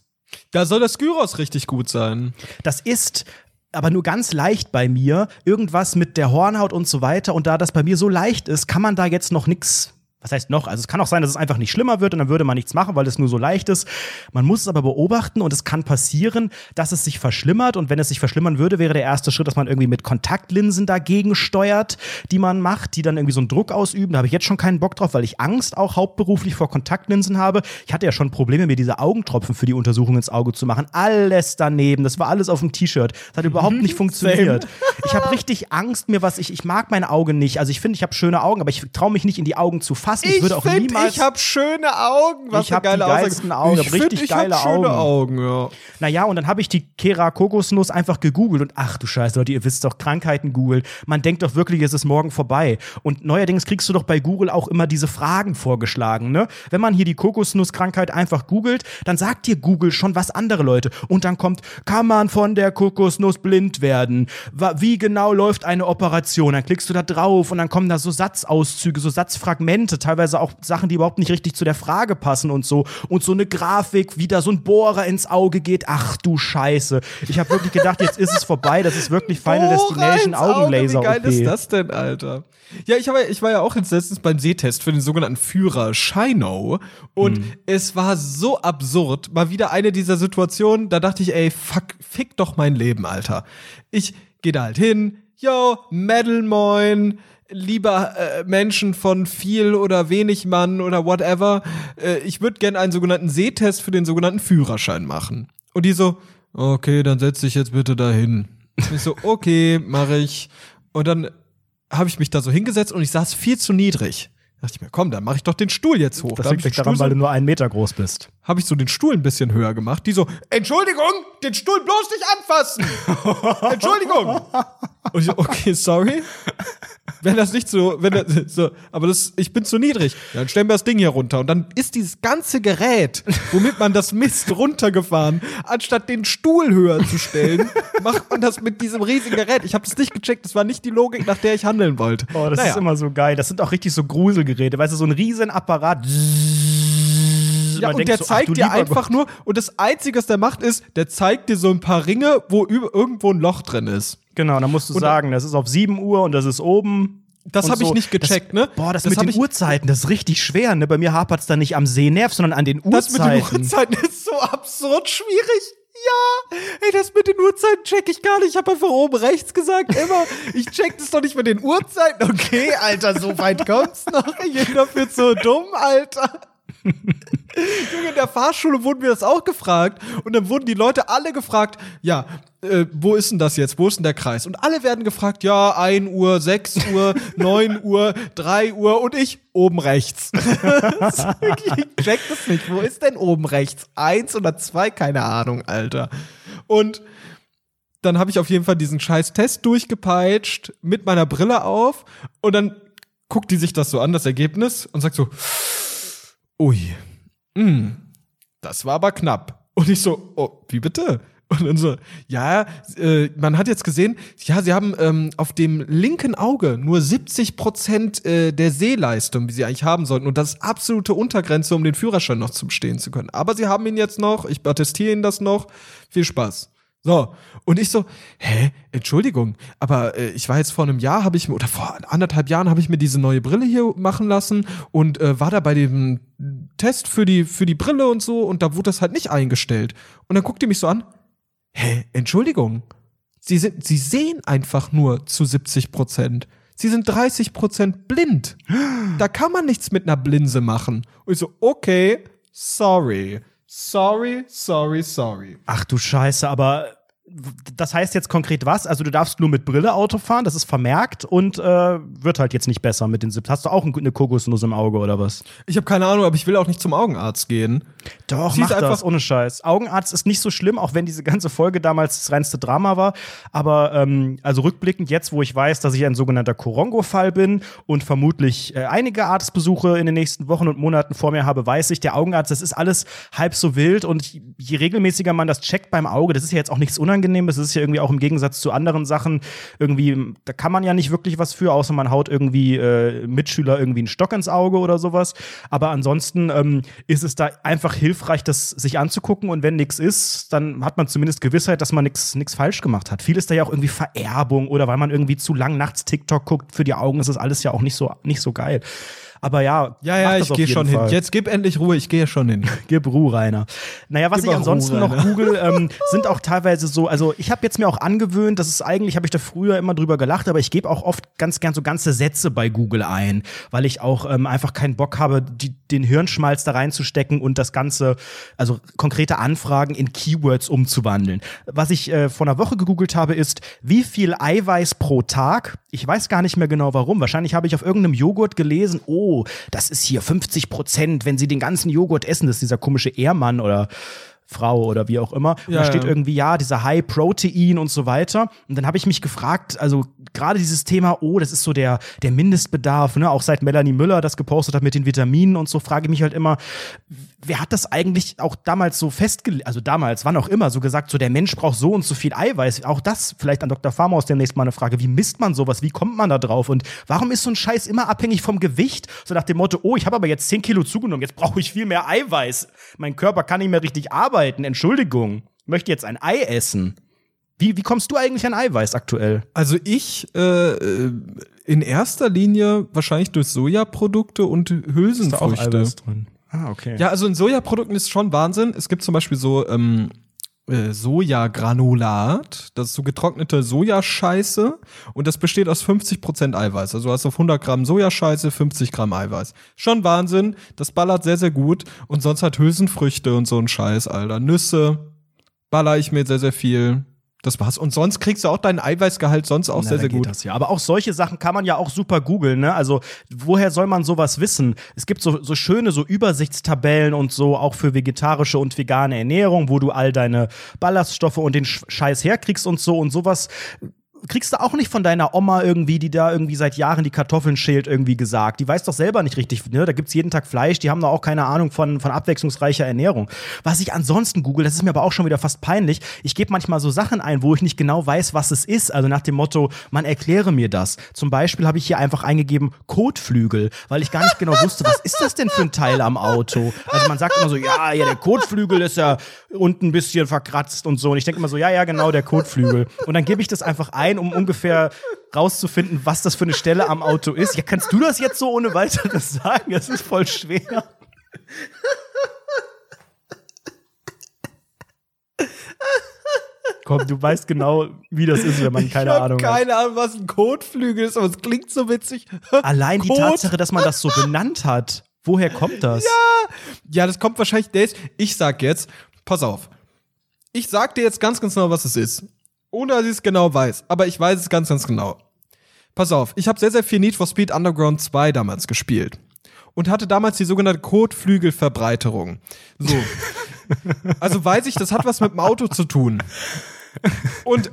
Da soll das Gyros richtig gut sein. Das ist aber nur ganz leicht bei mir. Irgendwas mit der Hornhaut und so weiter. Und da das bei mir so leicht ist, kann man da jetzt noch nix. Was heißt noch? Also es kann auch sein, dass es einfach nicht schlimmer wird und dann würde man nichts machen, weil es nur so leicht ist. Man muss es aber beobachten und es kann passieren, dass es sich verschlimmert. Und wenn es sich verschlimmern würde, wäre der erste Schritt, dass man irgendwie mit Kontaktlinsen dagegen steuert, die man macht, die dann irgendwie so einen Druck ausüben. Da habe ich jetzt schon keinen Bock drauf, weil ich Angst auch hauptberuflich vor Kontaktlinsen habe. Ich hatte ja schon Probleme, mir diese Augentropfen für die Untersuchung ins Auge zu machen. Alles daneben. Das war alles auf dem T-Shirt. Das hat überhaupt nicht funktioniert. Ich habe richtig Angst, mir was ich ich mag meine Augen nicht. Also ich finde, ich habe schöne Augen, aber ich traue mich nicht in die Augen zu fassen. Ich, würde auch find, niemals ich habe schöne Augen. Was Ich eine hab die geilsten Augen, ich hab find, richtig ich hab geile schöne Augen. Augen, ja. Naja, und dann habe ich die Kera Kokosnuss einfach gegoogelt und ach du Scheiße, Leute, ihr wisst doch, Krankheiten googeln. Man denkt doch wirklich, es ist morgen vorbei. Und neuerdings kriegst du doch bei Google auch immer diese Fragen vorgeschlagen, ne? Wenn man hier die Kokosnusskrankheit einfach googelt, dann sagt dir Google schon was andere Leute. Und dann kommt, kann man von der Kokosnuss blind werden? Wie genau läuft eine Operation? Dann klickst du da drauf und dann kommen da so Satzauszüge, so Satzfragmente, teilweise auch Sachen, die überhaupt nicht richtig zu der Frage passen und so. Und so eine Grafik, wie da so ein Bohrer ins Auge geht. Ach du Scheiße. Ich habe wirklich gedacht, jetzt ist es vorbei. Das ist wirklich Final Destination ins Auge, Augenlaser. Wie geil OP. ist das denn, Alter? Ja, ich, hab, ich war ja auch jetzt letztens beim Sehtest für den sogenannten Führer Shino und Mhm. es war so absurd. Mal wieder eine dieser Situationen, da dachte ich, ey, fuck, fick doch mein Leben, Alter. Ich gehe da halt hin, yo, Medal Moin, lieber äh, Menschen von viel oder wenig Mann oder whatever, äh, ich würde gerne einen sogenannten Sehtest für den sogenannten Führerschein machen. Und die so, okay, dann setz dich jetzt bitte dahin. Ich so, okay, mache ich. Und dann habe ich mich da so hingesetzt und ich saß viel zu niedrig. Da dachte ich mir, komm, dann mache ich doch den Stuhl jetzt hoch. Das liegt den daran, Stuhl weil du nur einen Meter groß bist. habe ich so den Stuhl ein bisschen höher gemacht. Die so, Entschuldigung, den Stuhl bloß nicht anfassen. Entschuldigung. Und ich so, okay, sorry. Wenn das nicht so, wenn das, so, aber das, ich bin zu niedrig. Dann stellen wir das Ding hier runter. Und dann ist dieses ganze Gerät, womit man das misst, runtergefahren. Anstatt den Stuhl höher zu stellen, macht man das mit diesem riesigen Gerät. Ich habe das nicht gecheckt. Das war nicht die Logik, nach der ich handeln wollte. Oh, das Naja. ist immer so geil. Das sind auch richtig so Gruselgeräte. Weißt du, so ein riesen Apparat. Ja, Man und der so, ach, zeigt du dir einfach nur, und das Einzige, was der macht, ist, der zeigt dir so ein paar Ringe, wo irgendwo ein Loch drin ist. Genau, dann musst du Und- sagen, das ist auf 7 Uhr und das ist oben. Das habe ich nicht gecheckt, das, ne? Boah, das, Das mit den Uhrzeiten, das ist richtig schwer, ne? Bei mir hapert es dann nicht am Sehnerv, sondern an den Das mit den Uhrzeiten. Uhrzeiten ist so absurd schwierig. Ja, ey, das mit den Uhrzeiten check ich gar nicht. Ich habe einfach oben rechts gesagt, immer. Ich check das doch nicht mit den Uhrzeiten. Okay, Alter, so weit kommt's noch. Jeder wird so dumm, Alter. Junge, in der Fahrschule wurden wir das auch gefragt. Und dann wurden die Leute alle gefragt, ja, äh, wo ist denn das jetzt? Wo ist denn der Kreis? Und alle werden gefragt, ja, 1 Uhr, 6 Uhr, 9 Uhr, 3 Uhr und ich oben rechts. Ich check das nicht. Wo ist denn oben rechts? Eins oder zwei? Keine Ahnung, Alter. Und dann habe ich auf jeden Fall diesen scheiß Test durchgepeitscht mit meiner Brille auf und dann guckt die sich das so an, das Ergebnis, und sagt so, ui, mh, das war aber knapp. Und ich so, oh, wie bitte? Und dann so, ja, äh, man hat jetzt gesehen, ja, sie haben ähm, auf dem linken Auge nur 70 Prozent äh, der Sehleistung, wie sie eigentlich haben sollten. Und das ist absolute Untergrenze, um den Führerschein noch zum Stehen zu können. Aber sie haben ihn jetzt noch, ich attestiere Ihnen das noch. Viel Spaß. So, und ich so, hä, Entschuldigung, aber äh, ich war jetzt vor einem Jahr, habe ich mir, oder vor anderthalb Jahren habe ich mir diese neue Brille hier machen lassen und äh, war da bei dem Test für die, für die Brille und so und da wurde das halt nicht eingestellt. Und dann guckt die mich so an, hä, Entschuldigung, Sie, sind, Sie sehen einfach nur zu 70 Prozent. Sie sind 30 Prozent blind. Da kann man nichts mit einer Blinse machen. Und ich so, okay, sorry. Sorry, sorry, sorry. Ach du Scheiße, aber das heißt jetzt konkret was? Also du darfst nur mit Brille Auto fahren, das ist vermerkt und äh, wird halt jetzt nicht besser mit den Sips. Hast du auch eine Kokosnuss im Auge oder was? Ich habe keine Ahnung, aber ich will auch nicht zum Augenarzt gehen. Doch, mach das, ohne Scheiß. Augenarzt ist nicht so schlimm, auch wenn diese ganze Folge damals das reinste Drama war. Aber ähm, also rückblickend jetzt, wo ich weiß, dass ich ein sogenannter Korongo-Fall bin und vermutlich äh, einige Arztbesuche in den nächsten Wochen und Monaten vor mir habe, weiß ich, der Augenarzt, das ist alles halb so wild und je regelmäßiger man das checkt beim Auge, das ist ja jetzt auch nichts Unangenehmes, das ist ja irgendwie auch im Gegensatz zu anderen Sachen irgendwie, da kann man ja nicht wirklich was für, außer man haut irgendwie äh, Mitschüler irgendwie einen Stock ins Auge oder sowas. Aber ansonsten ähm, ist es da einfach hilfreich, das sich anzugucken und wenn nichts ist, dann hat man zumindest Gewissheit, dass man nichts falsch gemacht hat. Viel ist da ja auch irgendwie Vererbung oder weil man irgendwie zu lang nachts TikTok guckt, für die Augen ist das alles ja auch nicht so, nicht so geil. Aber ja, ja, ja, ich gehe schon Fall. hin. Jetzt gib endlich Ruhe, ich gehe schon hin. gib Ruhe, Rainer. Naja, was gib ich ansonsten Ruhe, noch google, ähm, sind auch teilweise so, also ich habe jetzt mir auch angewöhnt, das ist eigentlich, habe ich da früher immer drüber gelacht, aber ich gebe auch oft ganz gern so ganze Sätze bei Google ein, weil ich auch ähm, einfach keinen Bock habe, die, den Hirnschmalz da reinzustecken und das Ganze, also konkrete Anfragen in Keywords umzuwandeln. Was ich äh, vor einer Woche gegoogelt habe, ist, wie viel Eiweiß pro Tag? Ich weiß gar nicht mehr genau warum. Wahrscheinlich habe ich auf irgendeinem Joghurt gelesen, oh, das ist hier 50 Prozent, wenn sie den ganzen Joghurt essen, das ist dieser komische Ehrmann oder Frau oder wie auch immer. Und ja, da steht ja. irgendwie, ja, dieser High Protein und so weiter. Und dann habe ich mich gefragt, also gerade dieses Thema, oh, das ist so der, der Mindestbedarf, ne? auch seit Melanie Müller das gepostet hat mit den Vitaminen und so, frage ich mich halt immer, wer hat das eigentlich auch damals so festgelegt, also damals, wann auch immer, so gesagt, so der Mensch braucht so und so viel Eiweiß. Auch das vielleicht an Dr. Farmaus demnächst mal eine Frage, wie misst man sowas, wie kommt man da drauf und warum ist so ein Scheiß immer abhängig vom Gewicht? So nach dem Motto, oh, ich habe aber jetzt 10 Kilo zugenommen, jetzt brauche ich viel mehr Eiweiß. Mein Körper kann nicht mehr richtig arbeiten, Entschuldigung. Ich möchte jetzt ein Ei essen. Wie, wie kommst du eigentlich an Eiweiß aktuell? Also ich äh, in erster Linie wahrscheinlich durch Sojaprodukte und Hülsenfrüchte. Ist da auch Eiweiß drin? Ah, okay. Ja, also in Sojaprodukten ist schon Wahnsinn. Es gibt zum Beispiel so ähm, äh, Sojagranulat, das ist so getrocknete Sojascheiße und das besteht aus 50% Eiweiß. Also du hast auf 100 Gramm Sojascheiße 50 Gramm Eiweiß. Schon Wahnsinn, das ballert sehr, sehr gut und sonst halt Hülsenfrüchte und so ein Scheiß, Alter. Nüsse baller ich mir sehr, sehr viel. Das war's. Und sonst kriegst du auch deinen Eiweißgehalt sonst auch Na, sehr, sehr gut. Das ja. Aber auch solche Sachen kann man ja auch super googeln. Ne? Also woher soll man sowas wissen? Es gibt so, so schöne so Übersichtstabellen und so auch für vegetarische und vegane Ernährung, wo du all deine Ballaststoffe und den Scheiß herkriegst und so und sowas kriegst du auch nicht von deiner Oma irgendwie, die da irgendwie seit Jahren die Kartoffeln schält, irgendwie gesagt. Die weiß doch selber nicht richtig, ne? Da gibt's jeden Tag Fleisch, die haben da auch keine Ahnung von, von abwechslungsreicher Ernährung. Was ich ansonsten google, das ist mir aber auch schon wieder fast peinlich. Ich gebe manchmal so Sachen ein, wo ich nicht genau weiß, was es ist. Also nach dem Motto, man erkläre mir das. Zum Beispiel habe ich hier einfach eingegeben Kotflügel, weil ich gar nicht genau wusste, was ist das denn für ein Teil am Auto? Also man sagt immer so, ja, ja, der Kotflügel ist ja unten ein bisschen verkratzt und so. Und ich denke immer so, ja, ja, genau, der Kotflügel. Und dann gebe ich das einfach ein rein, um ungefähr rauszufinden, was das für eine Stelle am Auto ist. Ja, kannst du das jetzt so ohne weiteres sagen? Das ist voll schwer. Komm, du weißt genau, wie das ist, wenn man keine ich Ahnung hat. keine Ahnung, was ein Kotflügel ist, aber es klingt so witzig. Allein Kot? die Tatsache, dass man das so benannt hat. Woher kommt das? Ja, ja, das kommt wahrscheinlich. Ich sag jetzt, pass auf. Ich sag dir jetzt ganz, ganz genau, was es ist. Ohne dass ich es genau weiß. Aber ich weiß es ganz, ganz genau. Pass auf, ich habe sehr, sehr viel Need for Speed Underground 2 damals gespielt. Und hatte damals die sogenannte Kotflügelverbreiterung. So. also weiß ich, das hat was mit dem Auto zu tun. Und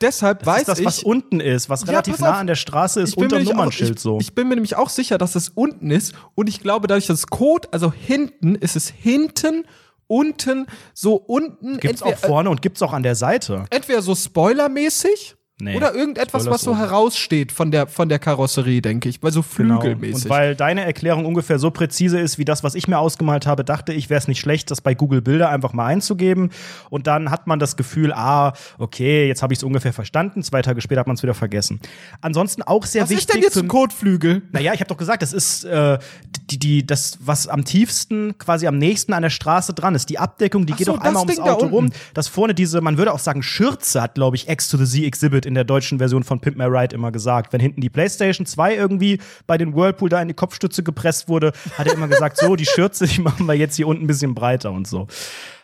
deshalb Das weiß ist das, ich. was unten ist, was Ja, relativ pass nah auf. an der Straße ist, unter dem nämlich auch- Nummernschild ich, so. Ich bin mir nämlich auch sicher, dass es unten ist. Und ich glaube, dadurch, dass Code, also hinten, ist es hinten, unten, so unten. Gibt's auch entweder, vorne und gibt's auch an der Seite. entweder so spoilermäßig Nee, oder irgendetwas, Spoiler was so heraussteht von der, von der Karosserie, denke ich. Weil so Genau. flügelmäßig. Und weil deine Erklärung ungefähr so präzise ist wie das, was ich mir ausgemalt habe, dachte ich, wäre es nicht schlecht, das bei Google Bilder einfach mal einzugeben. Und dann hat man das Gefühl, ah, okay, jetzt habe ich es ungefähr verstanden. Zwei Tage später hat man es wieder vergessen. Ansonsten auch sehr was wichtig. ist denn jetzt ein Kotflügel? Naja, ich habe doch gesagt, das ist äh, die, die, das, was am tiefsten, quasi am nächsten an der Straße dran ist. Die Abdeckung, die Ach geht so, doch einmal ums Ding da Auto rum. unten. Das vorne diese, man würde auch sagen, Schürze hat, glaube ich, X to the Z Exhibit in der deutschen Version von Pimp My Ride immer gesagt. Wenn hinten die PlayStation 2 irgendwie bei den Whirlpool da in die Kopfstütze gepresst wurde, hat er immer gesagt, so, die Schürze, die machen wir jetzt hier unten ein bisschen breiter und so.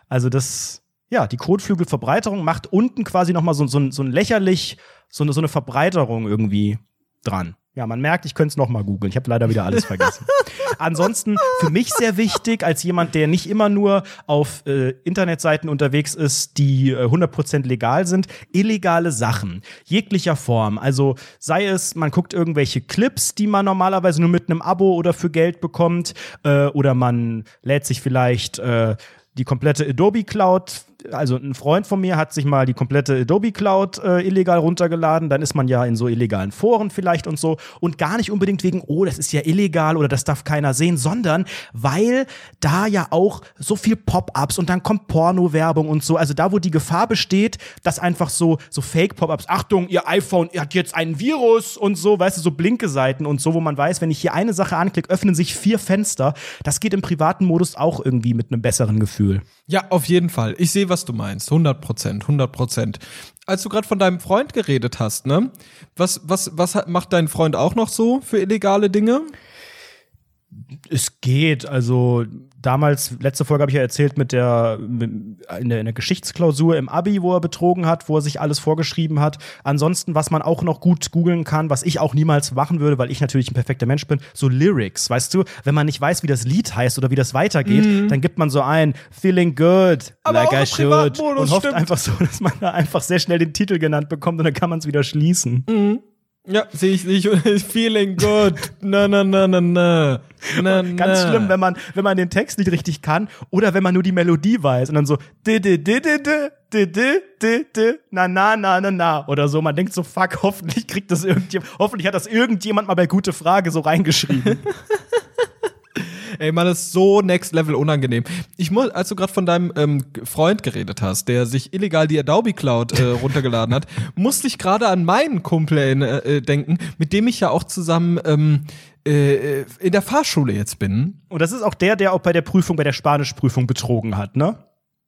Also das, ja, die Kotflügelverbreiterung macht unten quasi noch mal so, so, so ein lächerlich, so eine, so eine Verbreiterung irgendwie dran. Ja, man merkt, ich könnte es noch mal googeln. Ich habe leider wieder alles vergessen. Ansonsten für mich sehr wichtig, als jemand, der nicht immer nur auf äh, Internetseiten unterwegs ist, die äh, 100% legal sind, illegale Sachen jeglicher Form. Also sei es, man guckt irgendwelche Clips, die man normalerweise nur mit einem Abo oder für Geld bekommt, äh, oder man lädt sich vielleicht äh, die komplette Adobe Cloud, also ein Freund von mir hat sich mal die komplette Adobe Cloud äh, illegal runtergeladen, dann ist man ja in so illegalen Foren vielleicht und so und gar nicht unbedingt wegen, oh, das ist ja illegal oder das darf keiner sehen, sondern weil da ja auch so viel Pop-ups und dann kommt Porno-Werbung und so, also da, wo die Gefahr besteht, dass einfach so, so Fake-Pop-ups, Achtung, ihr iPhone hat jetzt ein Virus und so, weißt du, so blinke Seiten und so, wo man weiß, wenn ich hier eine Sache anklicke, öffnen sich vier Fenster. Das geht im privaten Modus auch irgendwie mit einem besseren Gefühl. Ja, auf jeden Fall. Ich sehe, was du meinst. 100 Prozent, 100 Prozent. Als du gerade von deinem Freund geredet hast, ne? Was, was, was macht dein Freund auch noch so für illegale Dinge? Es geht, also damals, letzte Folge habe ich ja erzählt mit der, mit, in der in der Geschichtsklausur im Abi, wo er betrogen hat, wo er sich alles vorgeschrieben hat. Ansonsten, was man auch noch gut googeln kann, was ich auch niemals machen würde, weil ich natürlich ein perfekter Mensch bin, so Lyrics, weißt du? Wenn man nicht weiß, wie das Lied heißt oder wie das weitergeht, dann gibt man so ein Feeling good, Aber like I should und hofft stimmt. einfach so, dass man da einfach sehr schnell den Titel genannt bekommt und dann kann man es wieder schließen. Ja, sehe ich nicht. Feeling good. Na, na, na, na, na. na Ganz na. schlimm, wenn man, wenn man den Text nicht richtig kann oder wenn man nur die Melodie weiß und dann so di di di di di di di di di na na na na na oder so. Man denkt so, fuck, hoffentlich kriegt das irgendjemand, hoffentlich hat das irgendjemand mal bei gute Frage so reingeschrieben. Ey, man, das ist so next level unangenehm. Ich muss, als du gerade von deinem ähm, Freund geredet hast, der sich illegal die Adobe Cloud äh, runtergeladen hat, musste ich gerade an meinen Kumpel äh, äh, denken, mit dem ich ja auch zusammen ähm, äh, in der Fahrschule jetzt bin. Und das ist auch der, der auch bei der Prüfung, bei der Spanischprüfung betrogen hat, ne?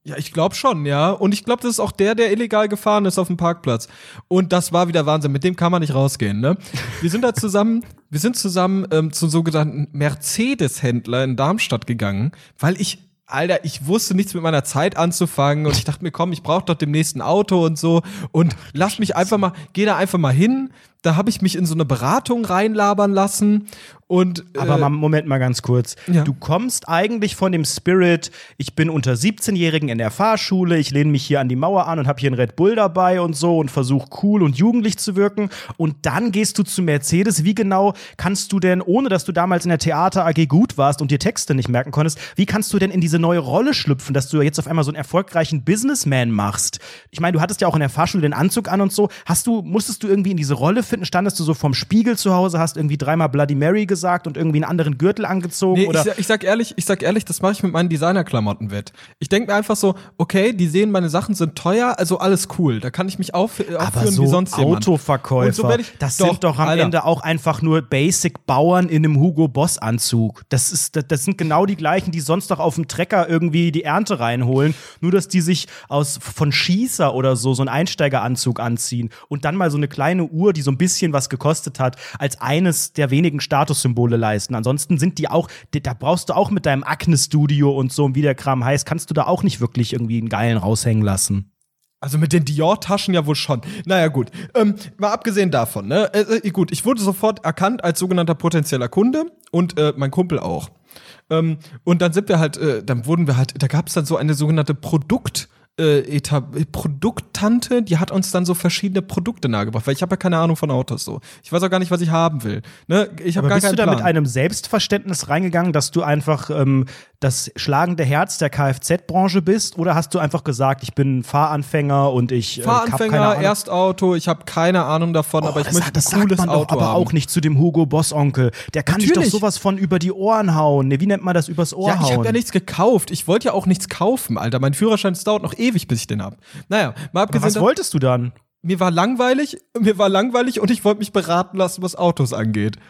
Ja, ich glaube schon, ja. Und ich glaube, das ist auch der, der illegal gefahren ist auf dem Parkplatz. Und das war wieder Wahnsinn. Mit dem kann man nicht rausgehen, ne? Wir sind da zusammen, wir sind zusammen ähm, zum sogenannten Mercedes-Händler in Darmstadt gegangen, weil ich Alter, ich wusste nichts mit meiner Zeit anzufangen und ich dachte mir, komm, ich brauche doch demnächst ein Auto und so und lass mich einfach mal, geh da einfach mal hin. Da habe ich mich in so eine Beratung reinlabern lassen und Aber äh, mal, Moment mal ganz kurz. Ja. Du kommst eigentlich von dem Spirit, ich bin unter 17-Jährigen in der Fahrschule, ich lehne mich hier an die Mauer an und habe hier einen Red Bull dabei und so und versuche cool und jugendlich zu wirken. Und dann gehst du zu Mercedes. Wie genau kannst du denn, ohne dass du damals in der Theater AG gut warst und dir Texte nicht merken konntest, wie kannst du denn in diese neue Rolle schlüpfen, dass du jetzt auf einmal so einen erfolgreichen Businessman machst? Ich meine, du hattest ja auch in der Fahrschule den Anzug an und so. Hast du, musstest du irgendwie in diese Rolle finden? Standest du so vorm Spiegel zu Hause, hast irgendwie dreimal Bloody Mary gesagt und irgendwie einen anderen Gürtel angezogen? Nee, oder ich, sag- ich sag ehrlich, ich sag ehrlich, das mache ich mit meinen Designerklamotten wett. Ich denke mir einfach so, okay, die sehen, meine Sachen sind teuer, also alles cool. Da kann ich mich auf, äh, aber aufführen so wie sonst jemand. Autoverkäufer, Und so ich- das Doch, sind doch am Alter. Ende auch einfach nur Basic-Bauern in einem Hugo Boss-Anzug. Das, ist, das, das sind genau die gleichen, die sonst doch auf dem Trecker irgendwie die Ernte reinholen. Nur, dass die sich aus von Schießer oder so so einen Einsteigeranzug anziehen und dann mal so eine kleine Uhr, die so ein bisschen was gekostet hat, als eines der wenigen Statussymbole leisten. Ansonsten sind die auch, da brauchst du auch mit deinem Acne-Studio und so, wie der Kram heißt, kannst du da auch nicht wirklich irgendwie einen geilen raushängen lassen. Also mit den Dior-Taschen ja wohl schon. Naja, gut. Ähm, mal abgesehen davon, ne? Äh, äh, gut, ich wurde sofort erkannt als sogenannter potenzieller Kunde und äh, mein Kumpel auch. Ähm, und dann sind wir halt, äh, dann wurden wir halt, da gab es dann so eine sogenannte Produkt. Äh, Produkttante, die hat uns dann so verschiedene Produkte nahegebracht, weil ich habe ja keine Ahnung von Autos so. Ich weiß auch gar nicht, was ich haben will. Ne? Ich habe gar bist keinen du da Plan. mit einem Selbstverständnis reingegangen, dass du einfach ähm, das schlagende Herz der Kfz-Branche bist? Oder hast du einfach gesagt, ich bin Fahranfänger und ich äh, Fahranfänger? Erstauto, ich habe keine Ahnung davon, aber ich das, möchte das ein cooles sagt man Auto doch aber haben. auch nicht zu dem Hugo Boss Onkel. Der kann dich Natürlich. doch sowas von über die Ohren hauen. Nee, wie nennt man das übers Ohr Ja, ich hauen? habe ja nichts gekauft. Ich wollte ja auch nichts kaufen, Alter. Mein Führerschein dauert noch ewig, bis ich den hab. Naja, mal aber abgesehen was davon, wolltest du dann? mir war langweilig, mir war langweilig und ich wollte mich beraten lassen, was Autos angeht.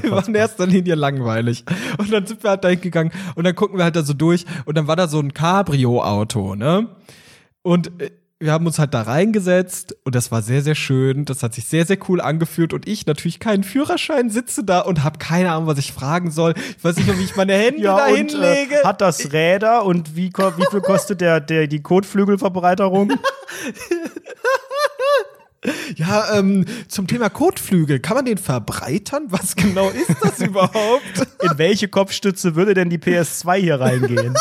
wir waren in erster Linie langweilig. Und dann sind wir halt da hingegangen und dann gucken wir halt da so durch und dann war da so ein Cabrio-Auto, ne? Und äh, wir haben uns halt da reingesetzt und das war sehr, sehr schön. Das hat sich sehr, sehr cool angefühlt und ich natürlich keinen Führerschein sitze da und habe keine Ahnung, was ich fragen soll. Ich weiß nicht, wie ich meine Hände da und hinlege. äh, hat das Räder und wie, wie viel kostet der, der, die Kotflügelverbreiterung? Ja, ähm, zum Thema Kotflügel, kann man den verbreitern? Was genau ist das überhaupt? In welche Kopfstütze würde denn die PS2 hier reingehen?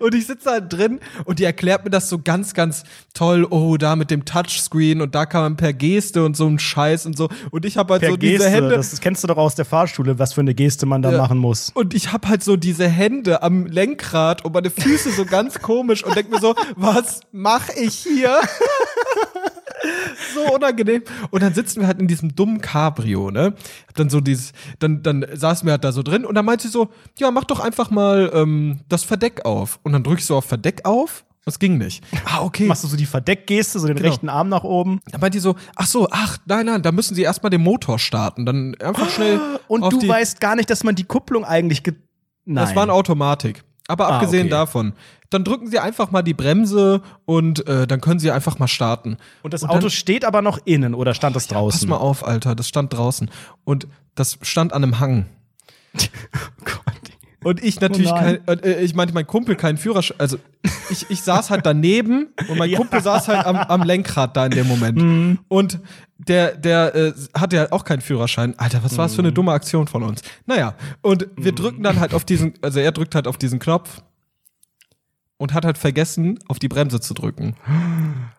Und ich sitze halt drin und die erklärt mir das so ganz, ganz toll. Oh, da mit dem Touchscreen und da kann man per Geste und so ein Scheiß und so. Und ich habe halt Per so Geste, diese Hände. das kennst du doch aus der Fahrschule, was für eine Geste man da Ja. machen muss. Und ich habe halt so diese Hände am Lenkrad und meine Füße so ganz komisch und denk mir so, was mache ich hier? so unangenehm. Und dann sitzen wir halt in diesem dummen Cabrio, ne? Hab dann so dieses, dann, dann saßen wir halt da so drin und dann meinte sie so, ja, mach doch einfach mal ähm, das Verdeck auf. Und dann drück ich so auf Verdeck auf. Das ging nicht. Ah, okay. Machst du so die Verdeckgeste, so den Genau. rechten Arm nach oben? Dann meinte die so, ach so, ach, nein, nein, da müssen sie erstmal den Motor starten. Dann einfach schnell. Und auf du weißt gar nicht, dass man die Kupplung eigentlich ge Nein. Das war eine Automatik. Aber Ah, abgesehen okay. davon, dann drücken Sie einfach mal die Bremse und äh, dann können Sie einfach mal starten. Und das Und Auto dann- steht aber noch innen oder stand das Pass draußen? mal auf, Alter, das stand draußen. Und das stand an einem Hang. Und ich natürlich Oh kein, äh, ich meinte, mein Kumpel keinen Führerschein, also ich, ich saß halt daneben und mein Kumpel saß halt am, am Lenkrad da in dem Moment. Mhm. Und der, der äh, hatte ja auch keinen Führerschein. Alter, was war das für Mhm. eine dumme Aktion von uns? Naja, und wir drücken dann halt auf diesen, also er drückt halt auf diesen Knopf und hat halt vergessen, auf die Bremse zu drücken.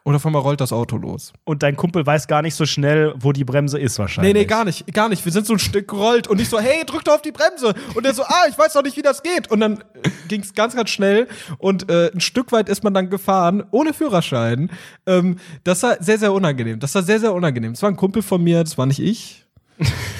Und auf einmal rollt das Auto los. Und dein Kumpel weiß gar nicht so schnell, wo die Bremse ist wahrscheinlich. Nee, nee, gar nicht, gar nicht. Wir sind so ein Stück gerollt und ich so, hey, drück doch auf die Bremse. Und er so, ah, ich weiß doch nicht, wie das geht. Und dann ging es ganz, ganz schnell und äh, ein Stück weit ist man dann gefahren, ohne Führerschein. Ähm, das war sehr, sehr unangenehm. Das war sehr, sehr unangenehm. Das war ein Kumpel von mir, das war nicht ich.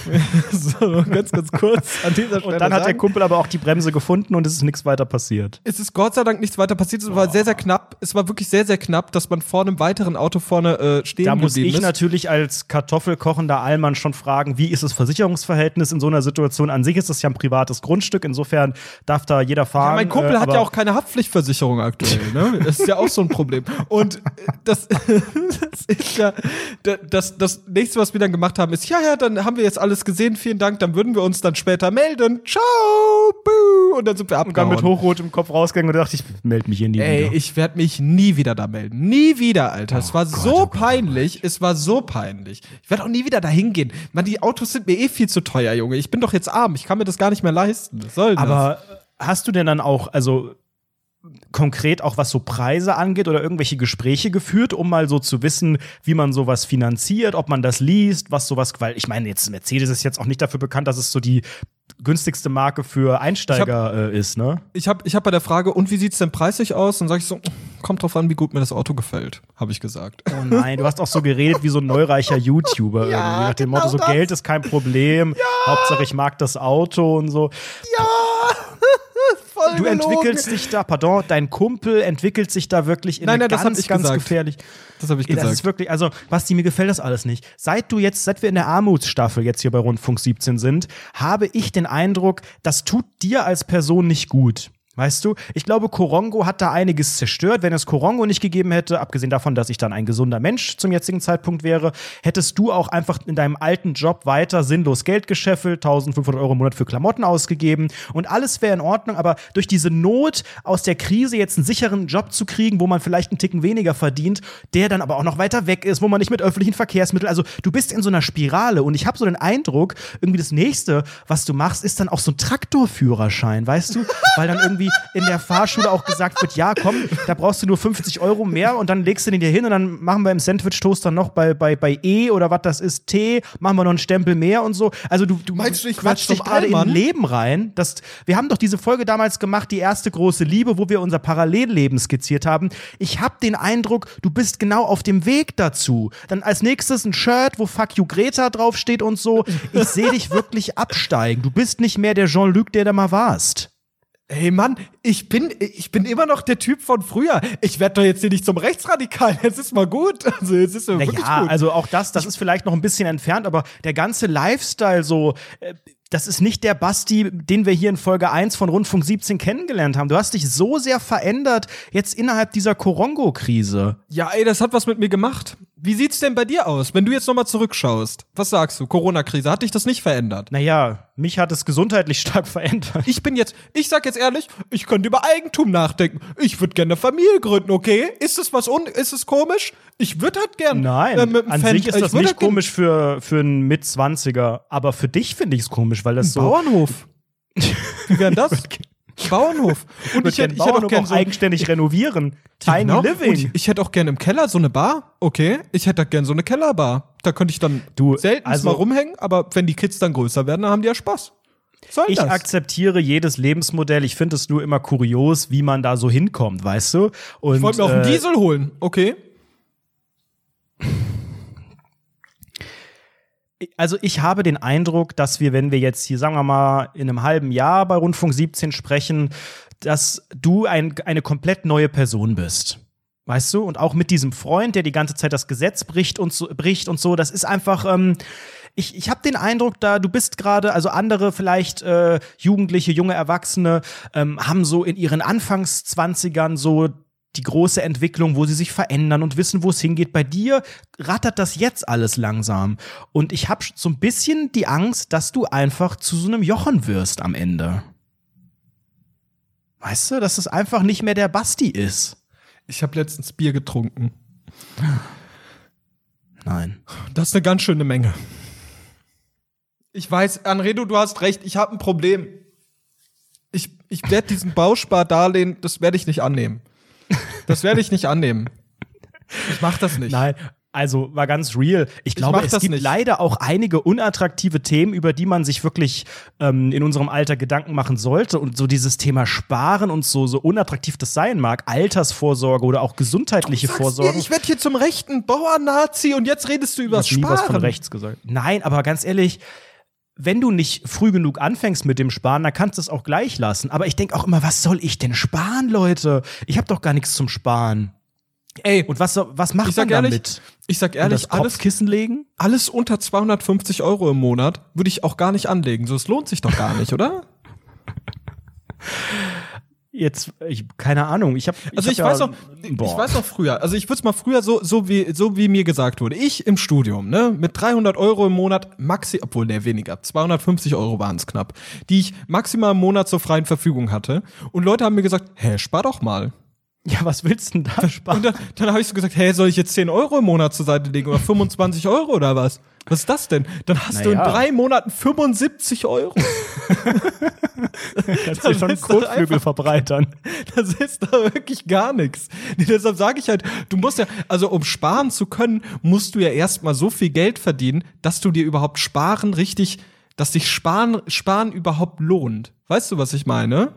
so, ganz, ganz kurz an dieser Stelle. Und dann hat der. Kumpel aber auch die Bremse gefunden und es ist nichts weiter passiert. Es ist Gott sei Dank nichts weiter passiert. Es war sehr, sehr knapp. Es war wirklich sehr, sehr knapp, dass man vor einem weiteren Auto vorne äh, stehen Da muss ich ist. natürlich als kartoffelkochender Allmann schon fragen, wie ist das Versicherungsverhältnis in so einer Situation? An sich ist das ja ein privates Grundstück, insofern darf da jeder fahren. Ja, mein Kumpel äh, hat ja auch keine Haftpflichtversicherung aktuell, ne? Das ist ja auch so ein Problem. Und äh, das, das ist ja da- das, das nächste, was wir dann gemacht haben, ist, ja, ja, dann haben wir jetzt alles gesehen, vielen Dank, dann würden wir uns dann später melden. Ciao, buh. Und dann sind wir Und dann abgehauen. mit hochrotem Kopf rausgegangen und dachte ich, melde mich hier nie Ey, wieder. ich werde mich nie wieder da melden. Nie wieder, Alter. es war so peinlich. Es war so peinlich. Ich werde auch nie wieder da hingehen. Mann, die Autos sind mir eh viel zu teuer, Junge. Ich bin doch jetzt arm. Ich kann mir das gar nicht mehr leisten. Was soll das? Aber hast du denn dann auch, also konkret auch was so Preise angeht oder irgendwelche Gespräche geführt, um mal so zu wissen, wie man sowas finanziert, ob man das liest, was sowas, weil ich meine, jetzt Mercedes ist jetzt auch nicht dafür bekannt, dass es so die günstigste Marke für Einsteiger äh, ist, ne? Ich habe ich hab bei der Frage, und wie sieht's denn preislich aus? Dann sage ich so, kommt drauf an, wie gut mir das Auto gefällt, habe ich gesagt. Oh nein, du hast auch so geredet wie so ein neureicher YouTuber Ja, irgendwie. Nach dem genau Motto, so das. Geld ist kein Problem, Hauptsache ich mag das Auto und so. Ja, voll Du gelogen. entwickelst dich da, pardon, dein Kumpel entwickelt sich da wirklich in Nein, nein, das ganz, ich ganz gesagt. gefährlich. Das habe ich Das gesagt. ist wirklich, also, Basti, mir gefällt das alles nicht. Seit du jetzt, seit wir in der Armutsstaffel jetzt hier bei Rundfunk 17 sind, habe ich den Eindruck, das tut dir als Person nicht gut. Weißt du, ich glaube, Korongo hat da einiges zerstört. Wenn es Korongo nicht gegeben hätte, abgesehen davon, dass ich dann ein gesunder Mensch zum jetzigen Zeitpunkt wäre, hättest du auch einfach in deinem alten Job weiter sinnlos Geld gescheffelt, 1500 Euro im Monat für Klamotten ausgegeben und alles wäre in Ordnung. Aber durch diese Not aus der Krise jetzt einen sicheren Job zu kriegen, wo man vielleicht einen Ticken weniger verdient, der dann aber auch noch weiter weg ist, wo man nicht mit öffentlichen Verkehrsmitteln, also du bist in so einer Spirale und ich habe so den Eindruck, irgendwie das nächste, was du machst, ist dann auch so ein Traktorführerschein, weißt du? Weil dann irgendwie irgendwie in der Fahrschule auch gesagt wird, ja, komm, da brauchst du nur 50 Euro mehr und dann legst du den dir hin und dann machen wir im Sandwich-Toaster noch bei, bei, bei E oder was das ist, T, machen wir noch einen Stempel mehr und so. Also du, du Meinst du, ich quatschst dich gerade in Leben rein. Das, wir haben doch diese Folge damals gemacht, die erste große Liebe, wo wir unser Parallelleben skizziert haben. Ich habe den Eindruck, du bist genau auf dem Weg dazu. Dann als nächstes ein Shirt, wo Fuck you Greta draufsteht und so. Ich sehe dich wirklich absteigen. Du bist nicht mehr der Jean-Luc, der da mal warst. Hey Mann, ich bin, ich bin immer noch der Typ von früher. Ich werde doch jetzt hier nicht zum Rechtsradikal. Jetzt ist mal gut. Also jetzt ist wirklich naja, gut. Also auch das, das ist vielleicht noch ein bisschen entfernt, aber der ganze Lifestyle so. Äh, das ist nicht der Basti, den wir hier in Folge 1 von Rundfunk 17 kennengelernt haben. Du hast dich so sehr verändert jetzt innerhalb dieser Korongo-Krise. Ja, ey, das hat was mit mir gemacht. Wie sieht's denn bei dir aus, wenn du jetzt nochmal zurückschaust? Was sagst du? Corona-Krise, hat dich das nicht verändert? Naja, mich hat es gesundheitlich stark verändert. Ich bin jetzt, ich sag jetzt ehrlich, ich könnte über Eigentum nachdenken. Ich würde gerne eine Familie gründen, okay? Ist es was un, ist es komisch? Ich würde halt gerne. Nein, äh, an Fan, sich ist das nicht halt komisch für, für einen Mitzwanziger, aber für dich finde ich es komisch, weil das so. Bauernhof. Wie wäre das? Bauernhof. Und ich, hätte, ich hätte auch gerne so eigenständig renovieren. Tiny genau. Living. Und ich hätte auch gerne im Keller so eine Bar. Okay, ich hätte gerne so eine Kellerbar. Da könnte ich dann du, selten also, mal rumhängen, aber wenn die Kids dann größer werden, dann haben die ja Spaß. Soll ich das? akzeptiere jedes Lebensmodell. Ich finde es nur immer kurios, wie man da so hinkommt, weißt du? Und, ich wollte mir auch einen äh, Diesel holen. Okay. Also ich habe den Eindruck, dass wir, wenn wir jetzt hier, sagen wir mal, in einem halben Jahr bei Rundfunk 17 sprechen, dass du ein, eine komplett neue Person bist. Weißt du? Und auch mit diesem Freund, der die ganze Zeit das Gesetz bricht und so, bricht und so, das ist einfach, ähm, ich, ich habe den Eindruck, da du bist gerade, also andere vielleicht äh, Jugendliche, junge Erwachsene ähm, haben so in ihren Anfangszwanzigern so die große Entwicklung, wo sie sich verändern und wissen, wo es hingeht. Bei dir rattert das jetzt alles langsam. Und ich habe so ein bisschen die Angst, dass du einfach zu so einem Jochen wirst am Ende. Weißt du, dass es einfach nicht mehr der Basti ist. Ich habe letztens Bier getrunken. Nein. Das ist eine ganz schöne Menge. Ich weiß, Anredo, du hast recht, ich habe ein Problem. Ich, ich werde diesen Bauspardarlehen, das werde ich nicht annehmen. Das werde ich nicht annehmen. Ich mach das nicht. Nein, also war ganz real. Ich glaube, ich es gibt nicht. leider auch einige unattraktive Themen, über die man sich wirklich ähm, in unserem Alter Gedanken machen sollte. Und so dieses Thema Sparen und so, so unattraktiv das sein mag, Altersvorsorge oder auch gesundheitliche Vorsorge. Mir, ich werde hier zum rechten Bauernazi und jetzt redest du über Sparen. Nie was von rechts gesagt. Nein, aber ganz ehrlich, wenn du nicht früh genug anfängst mit dem Sparen, dann kannst du es auch gleich lassen. Aber ich denke auch immer, was soll ich denn sparen, Leute? Ich habe doch gar nichts zum Sparen. Ey, und was, was macht man damit? Ehrlich, ich sag ehrlich, alles Kissen legen? Alles unter 250 Euro im Monat würde ich auch gar nicht anlegen. So, es lohnt sich doch gar nicht, oder? Jetzt, ich, keine Ahnung. Ich habe, also ich, hab weiß ja, noch, ich weiß noch früher. Also ich würde es mal früher so, so wie, so wie mir gesagt wurde. Ich im Studium, ne, mit 300 Euro im Monat maxi, obwohl der weniger, 250 Euro waren es knapp, die ich maximal im Monat zur freien Verfügung hatte. Und Leute haben mir gesagt, hä, spar doch mal. Ja, was willst du denn da sparen? Und dann, dann habe ich so gesagt, hey, soll ich jetzt 10 Euro im Monat zur Seite legen oder 25 Euro oder was? Was ist das denn? Dann hast naja. du in drei Monaten 75 Euro. Kannst du schon Kotflügel verbreitern. Das ist da wirklich gar nichts. Nee, deshalb sage ich halt, du musst ja, also um sparen zu können, musst du ja erstmal so viel Geld verdienen, dass du dir überhaupt sparen richtig dass sich Sparen, Sparen überhaupt lohnt. Weißt du, was ich meine?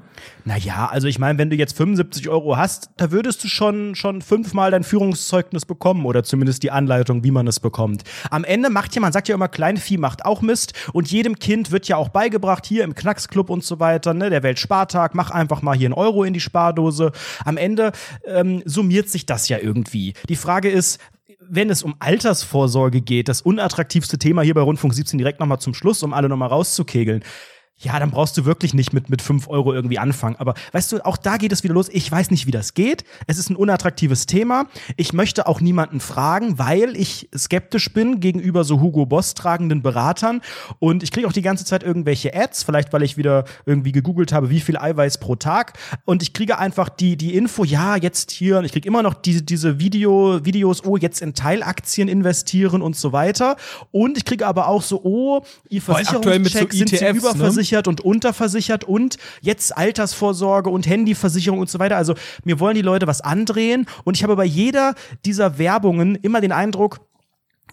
Naja, also ich meine, wenn du jetzt 75 Euro hast, da würdest du schon, schon fünfmal dein Führungszeugnis bekommen oder zumindest die Anleitung, wie man es bekommt. Am Ende macht ja, man sagt ja immer, Kleinvieh macht auch Mist und jedem Kind wird ja auch beigebracht, hier im Knacksclub und so weiter, ne, der Weltspartag, mach einfach mal hier einen Euro in die Spardose. Am Ende ähm, summiert sich das ja irgendwie. Die Frage ist, wenn es um Altersvorsorge geht, das unattraktivste Thema hier bei Rundfunk 17 direkt nochmal zum Schluss, um alle nochmal rauszukegeln. Ja, dann brauchst du wirklich nicht mit, mit 5 Euro irgendwie anfangen. Aber weißt du, auch da geht es wieder los. Ich weiß nicht, wie das geht. Es ist ein unattraktives Thema. Ich möchte auch niemanden fragen, weil ich skeptisch bin gegenüber so Hugo Boss tragenden Beratern. Und ich kriege auch die ganze Zeit irgendwelche Ads, vielleicht weil ich wieder irgendwie gegoogelt habe, wie viel Eiweiß pro Tag. Und ich kriege einfach die, die Info, ja, jetzt hier, und ich kriege immer noch diese, diese Video, Videos, oh, jetzt in Teilaktien investieren und so weiter. Und ich kriege aber auch so, oh, ihr Versicherungscheck sind sie ne? überversichert. Ne? Überversichert und unterversichert und jetzt Altersvorsorge und Handyversicherung und so weiter. Also mir wollen die Leute was andrehen und ich habe bei jeder dieser Werbungen immer den Eindruck,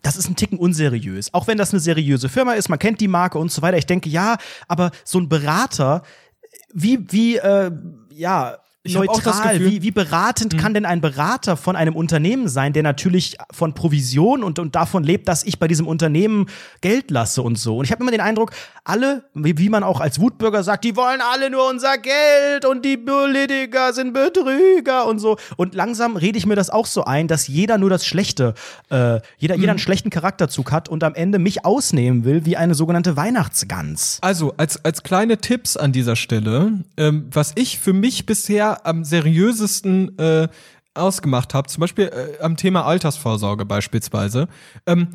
das ist ein Ticken unseriös. Auch wenn das eine seriöse Firma ist, man kennt die Marke und so weiter. Ich denke, ja, aber so ein Berater, wie, wie, äh, ja, neutral, wie, wie beratend mhm. kann denn ein Berater von einem Unternehmen sein, der natürlich von Provision und, und davon lebt, dass ich bei diesem Unternehmen Geld lasse und so. Und ich habe immer den Eindruck, alle, wie, wie man auch als Wutbürger sagt, die wollen alle nur unser Geld und die Politiker sind Betrüger und so. Und langsam rede ich mir das auch so ein, dass jeder nur das Schlechte, äh, jeder, mhm. jeder einen schlechten Charakterzug hat und am Ende mich ausnehmen will, wie eine sogenannte Weihnachtsgans. Also, als, als kleine Tipps an dieser Stelle, ähm, was ich für mich bisher am seriösesten äh, ausgemacht habe, zum Beispiel äh, am Thema Altersvorsorge beispielsweise. Ähm,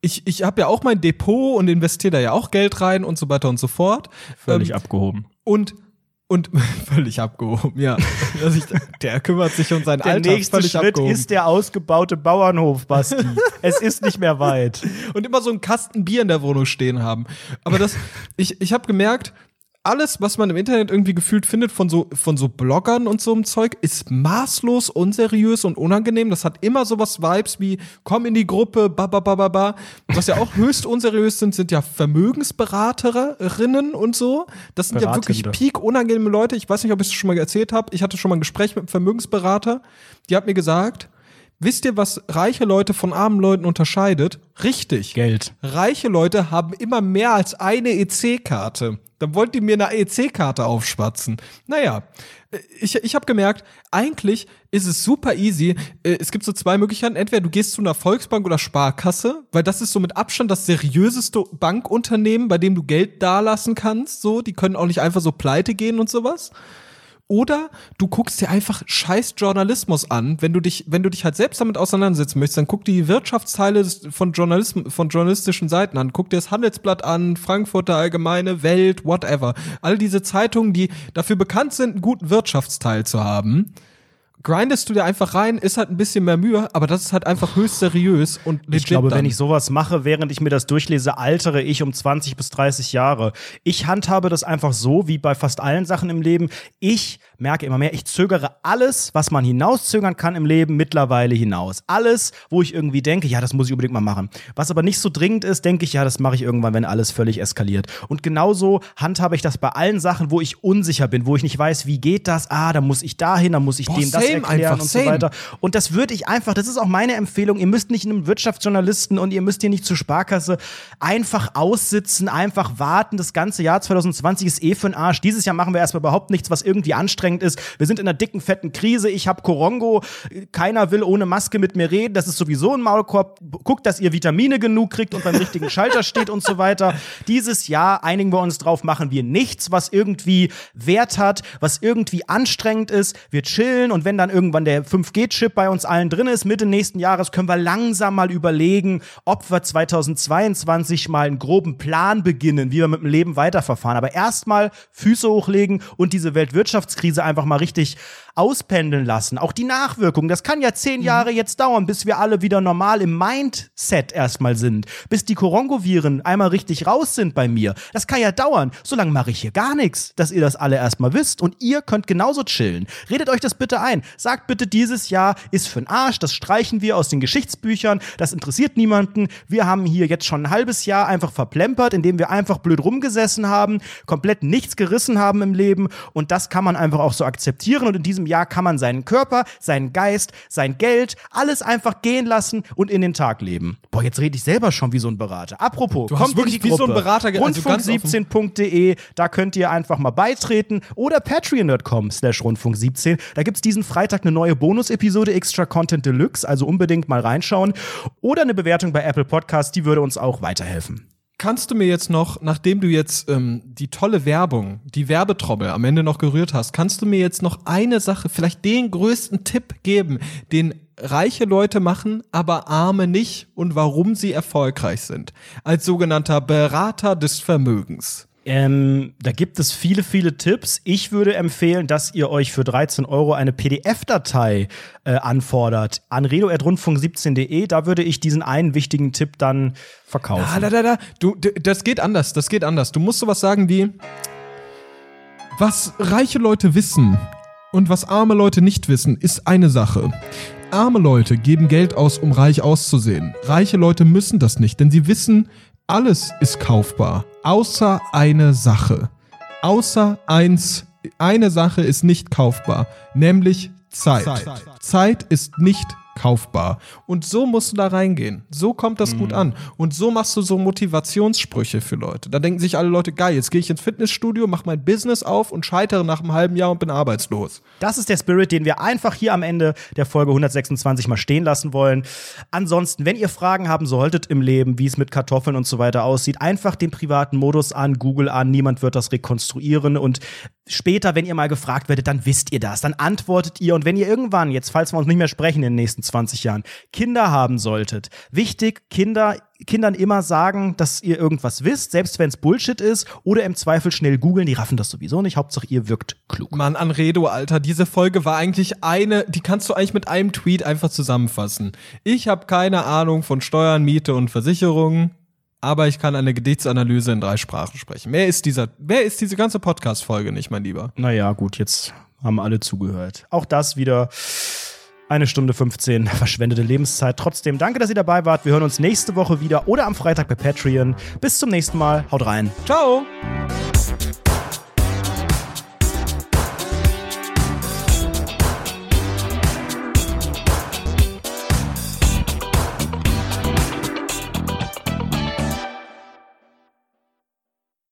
ich, ich habe ja auch mein Depot und investiere da ja auch Geld rein und so weiter und so fort. Völlig ähm, abgehoben. Und und völlig abgehoben, ja. Also ich, der kümmert sich um sein der Alltag. Der nächste völlig Schritt abgehoben. ist der ausgebaute Bauernhof, Basti. es ist nicht mehr weit. Und immer so einen Kasten Bier in der Wohnung stehen haben. Aber das, ich, ich habe gemerkt, alles, was man im Internet irgendwie gefühlt findet von so, von so Bloggern und so einem Zeug, ist maßlos unseriös und unangenehm. Das hat immer sowas Vibes wie, komm in die Gruppe, ba, ba, ba, ba, ba. Was ja auch höchst unseriös sind, sind ja Vermögensberaterinnen und so. Das sind Beratende. ja wirklich peak unangenehme Leute. Ich weiß nicht, ob ich es schon mal erzählt habe. Ich hatte schon mal ein Gespräch mit einem Vermögensberater. Die hat mir gesagt, Wisst ihr, was reiche Leute von armen Leuten unterscheidet? Richtig. Geld. Reiche Leute haben immer mehr als eine EC-Karte. Dann wollt ihr mir eine EC-Karte aufschwatzen. Naja, ich, ich habe gemerkt, eigentlich ist es super easy. Äh, es gibt so zwei Möglichkeiten. Entweder du gehst zu einer Volksbank oder Sparkasse, weil das ist so mit Abstand das seriöseste Bankunternehmen, bei dem du Geld dalassen kannst. So, die können auch nicht einfach so pleite gehen und sowas. Oder du guckst dir einfach scheiß Journalismus an. Wenn du dich, wenn du dich halt selbst damit auseinandersetzen möchtest, dann guck dir die Wirtschaftsteile von, Journalism, von journalistischen Seiten an. Guck dir das Handelsblatt an, Frankfurter Allgemeine, Welt, whatever. All diese Zeitungen, die dafür bekannt sind, einen guten Wirtschaftsteil zu haben grindest du dir einfach rein, ist halt ein bisschen mehr Mühe, aber das ist halt einfach höchst seriös und legit Ich glaube, dann. wenn ich sowas mache, während ich mir das durchlese, altere ich um 20 bis 30 Jahre. Ich handhabe das einfach so, wie bei fast allen Sachen im Leben. Ich merke immer mehr, ich zögere alles, was man hinauszögern kann im Leben, mittlerweile hinaus. Alles, wo ich irgendwie denke, ja, das muss ich unbedingt mal machen. Was aber nicht so dringend ist, denke ich, ja, das mache ich irgendwann, wenn alles völlig eskaliert. Und genauso handhabe ich das bei allen Sachen, wo ich unsicher bin, wo ich nicht weiß, wie geht das? Ah, da muss ich dahin, da muss ich Boah, dem das erklären und same. so weiter. Und das würde ich einfach, das ist auch meine Empfehlung, ihr müsst nicht einem Wirtschaftsjournalisten und ihr müsst hier nicht zur Sparkasse einfach aussitzen, einfach warten. Das ganze Jahr 2020 ist eh für den Arsch. Dieses Jahr machen wir erstmal überhaupt nichts, was irgendwie anstrengend ist. Wir sind in einer dicken, fetten Krise. Ich habe Korongo. Keiner will ohne Maske mit mir reden. Das ist sowieso ein Maulkorb. Guckt, dass ihr Vitamine genug kriegt und beim richtigen Schalter steht und so weiter. Dieses Jahr einigen wir uns drauf, machen wir nichts, was irgendwie Wert hat, was irgendwie anstrengend ist. Wir chillen und wenn dann irgendwann wann der 5G-Chip bei uns allen drin ist, Mitte nächsten Jahres können wir langsam mal überlegen, ob wir 2022 mal einen groben Plan beginnen, wie wir mit dem Leben weiterverfahren. Aber erstmal Füße hochlegen und diese Weltwirtschaftskrise einfach mal richtig auspendeln lassen. Auch die Nachwirkungen, das kann ja zehn mhm. Jahre jetzt dauern, bis wir alle wieder normal im Mindset erstmal sind. Bis die Korongoviren einmal richtig raus sind bei mir. Das kann ja dauern. Solange mache ich hier gar nichts, dass ihr das alle erstmal wisst und ihr könnt genauso chillen. Redet euch das bitte ein. Sagt bitte, dieses Jahr ist für'n Arsch, das streichen wir aus den Geschichtsbüchern, das interessiert niemanden. Wir haben hier jetzt schon ein halbes Jahr einfach verplempert, indem wir einfach blöd rumgesessen haben, komplett nichts gerissen haben im Leben und das kann man einfach auch so akzeptieren und in diesem diesem Jahr kann man seinen Körper, seinen Geist, sein Geld, alles einfach gehen lassen und in den Tag leben. Boah, jetzt rede ich selber schon wie so ein Berater. Apropos, du kommt wirklich in die Gruppe. wie so ein Berater also rundfunk17.de, da könnt ihr einfach mal beitreten oder patreon.com slash rundfunk17. Da gibt es diesen Freitag eine neue Bonus-Episode Extra Content Deluxe, also unbedingt mal reinschauen oder eine Bewertung bei Apple Podcasts, die würde uns auch weiterhelfen. Kannst du mir jetzt noch, nachdem du jetzt ähm, die tolle Werbung, die Werbetrommel am Ende noch gerührt hast, kannst du mir jetzt noch eine Sache, vielleicht den größten Tipp geben, den reiche Leute machen, aber arme nicht und warum sie erfolgreich sind? Als sogenannter Berater des Vermögens. Ähm, da gibt es viele, viele Tipps. Ich würde empfehlen, dass ihr euch für 13 Euro eine PDF-Datei äh, anfordert an redo.rundfunk17.de. Da würde ich diesen einen wichtigen Tipp dann verkaufen. Da, da, da, da. Du, das geht anders, das geht anders. Du musst sowas sagen wie, was reiche Leute wissen und was arme Leute nicht wissen, ist eine Sache. Arme Leute geben Geld aus, um reich auszusehen. Reiche Leute müssen das nicht, denn sie wissen, alles ist kaufbar, außer eine Sache. Außer eins, eine Sache ist nicht kaufbar, nämlich Zeit. Zeit, Zeit ist nicht kaufbar. Und so musst du da reingehen. So kommt das mhm. gut an. Und so machst du so Motivationssprüche für Leute. Da denken sich alle Leute, geil, jetzt gehe ich ins Fitnessstudio, mache mein Business auf und scheitere nach einem halben Jahr und bin arbeitslos. Das ist der Spirit, den wir einfach hier am Ende der Folge 126 mal stehen lassen wollen. Ansonsten, wenn ihr Fragen haben solltet im Leben, wie es mit Kartoffeln und so weiter aussieht, einfach den privaten Modus an, Google an, niemand wird das rekonstruieren und später, wenn ihr mal gefragt werdet, dann wisst ihr das, dann antwortet ihr und wenn ihr irgendwann, jetzt falls wir uns nicht mehr sprechen in den nächsten 20 Jahren, Kinder haben solltet, wichtig, Kinder Kindern immer sagen, dass ihr irgendwas wisst, selbst wenn es Bullshit ist, oder im Zweifel schnell googeln, die raffen das sowieso nicht. Hauptsache, ihr wirkt klug. Mann, Anredo, Alter, diese Folge war eigentlich eine, die kannst du eigentlich mit einem Tweet einfach zusammenfassen. Ich habe keine Ahnung von Steuern, Miete und Versicherungen aber ich kann eine Gedichtsanalyse in drei Sprachen sprechen. Mehr ist dieser, mehr ist diese ganze Podcast-Folge nicht, mein Lieber. Naja, gut, jetzt haben alle zugehört. Auch das wieder eine Stunde 15 verschwendete Lebenszeit. Trotzdem danke, dass ihr dabei wart. Wir hören uns nächste Woche wieder oder am Freitag bei Patreon. Bis zum nächsten Mal. Haut rein. Ciao.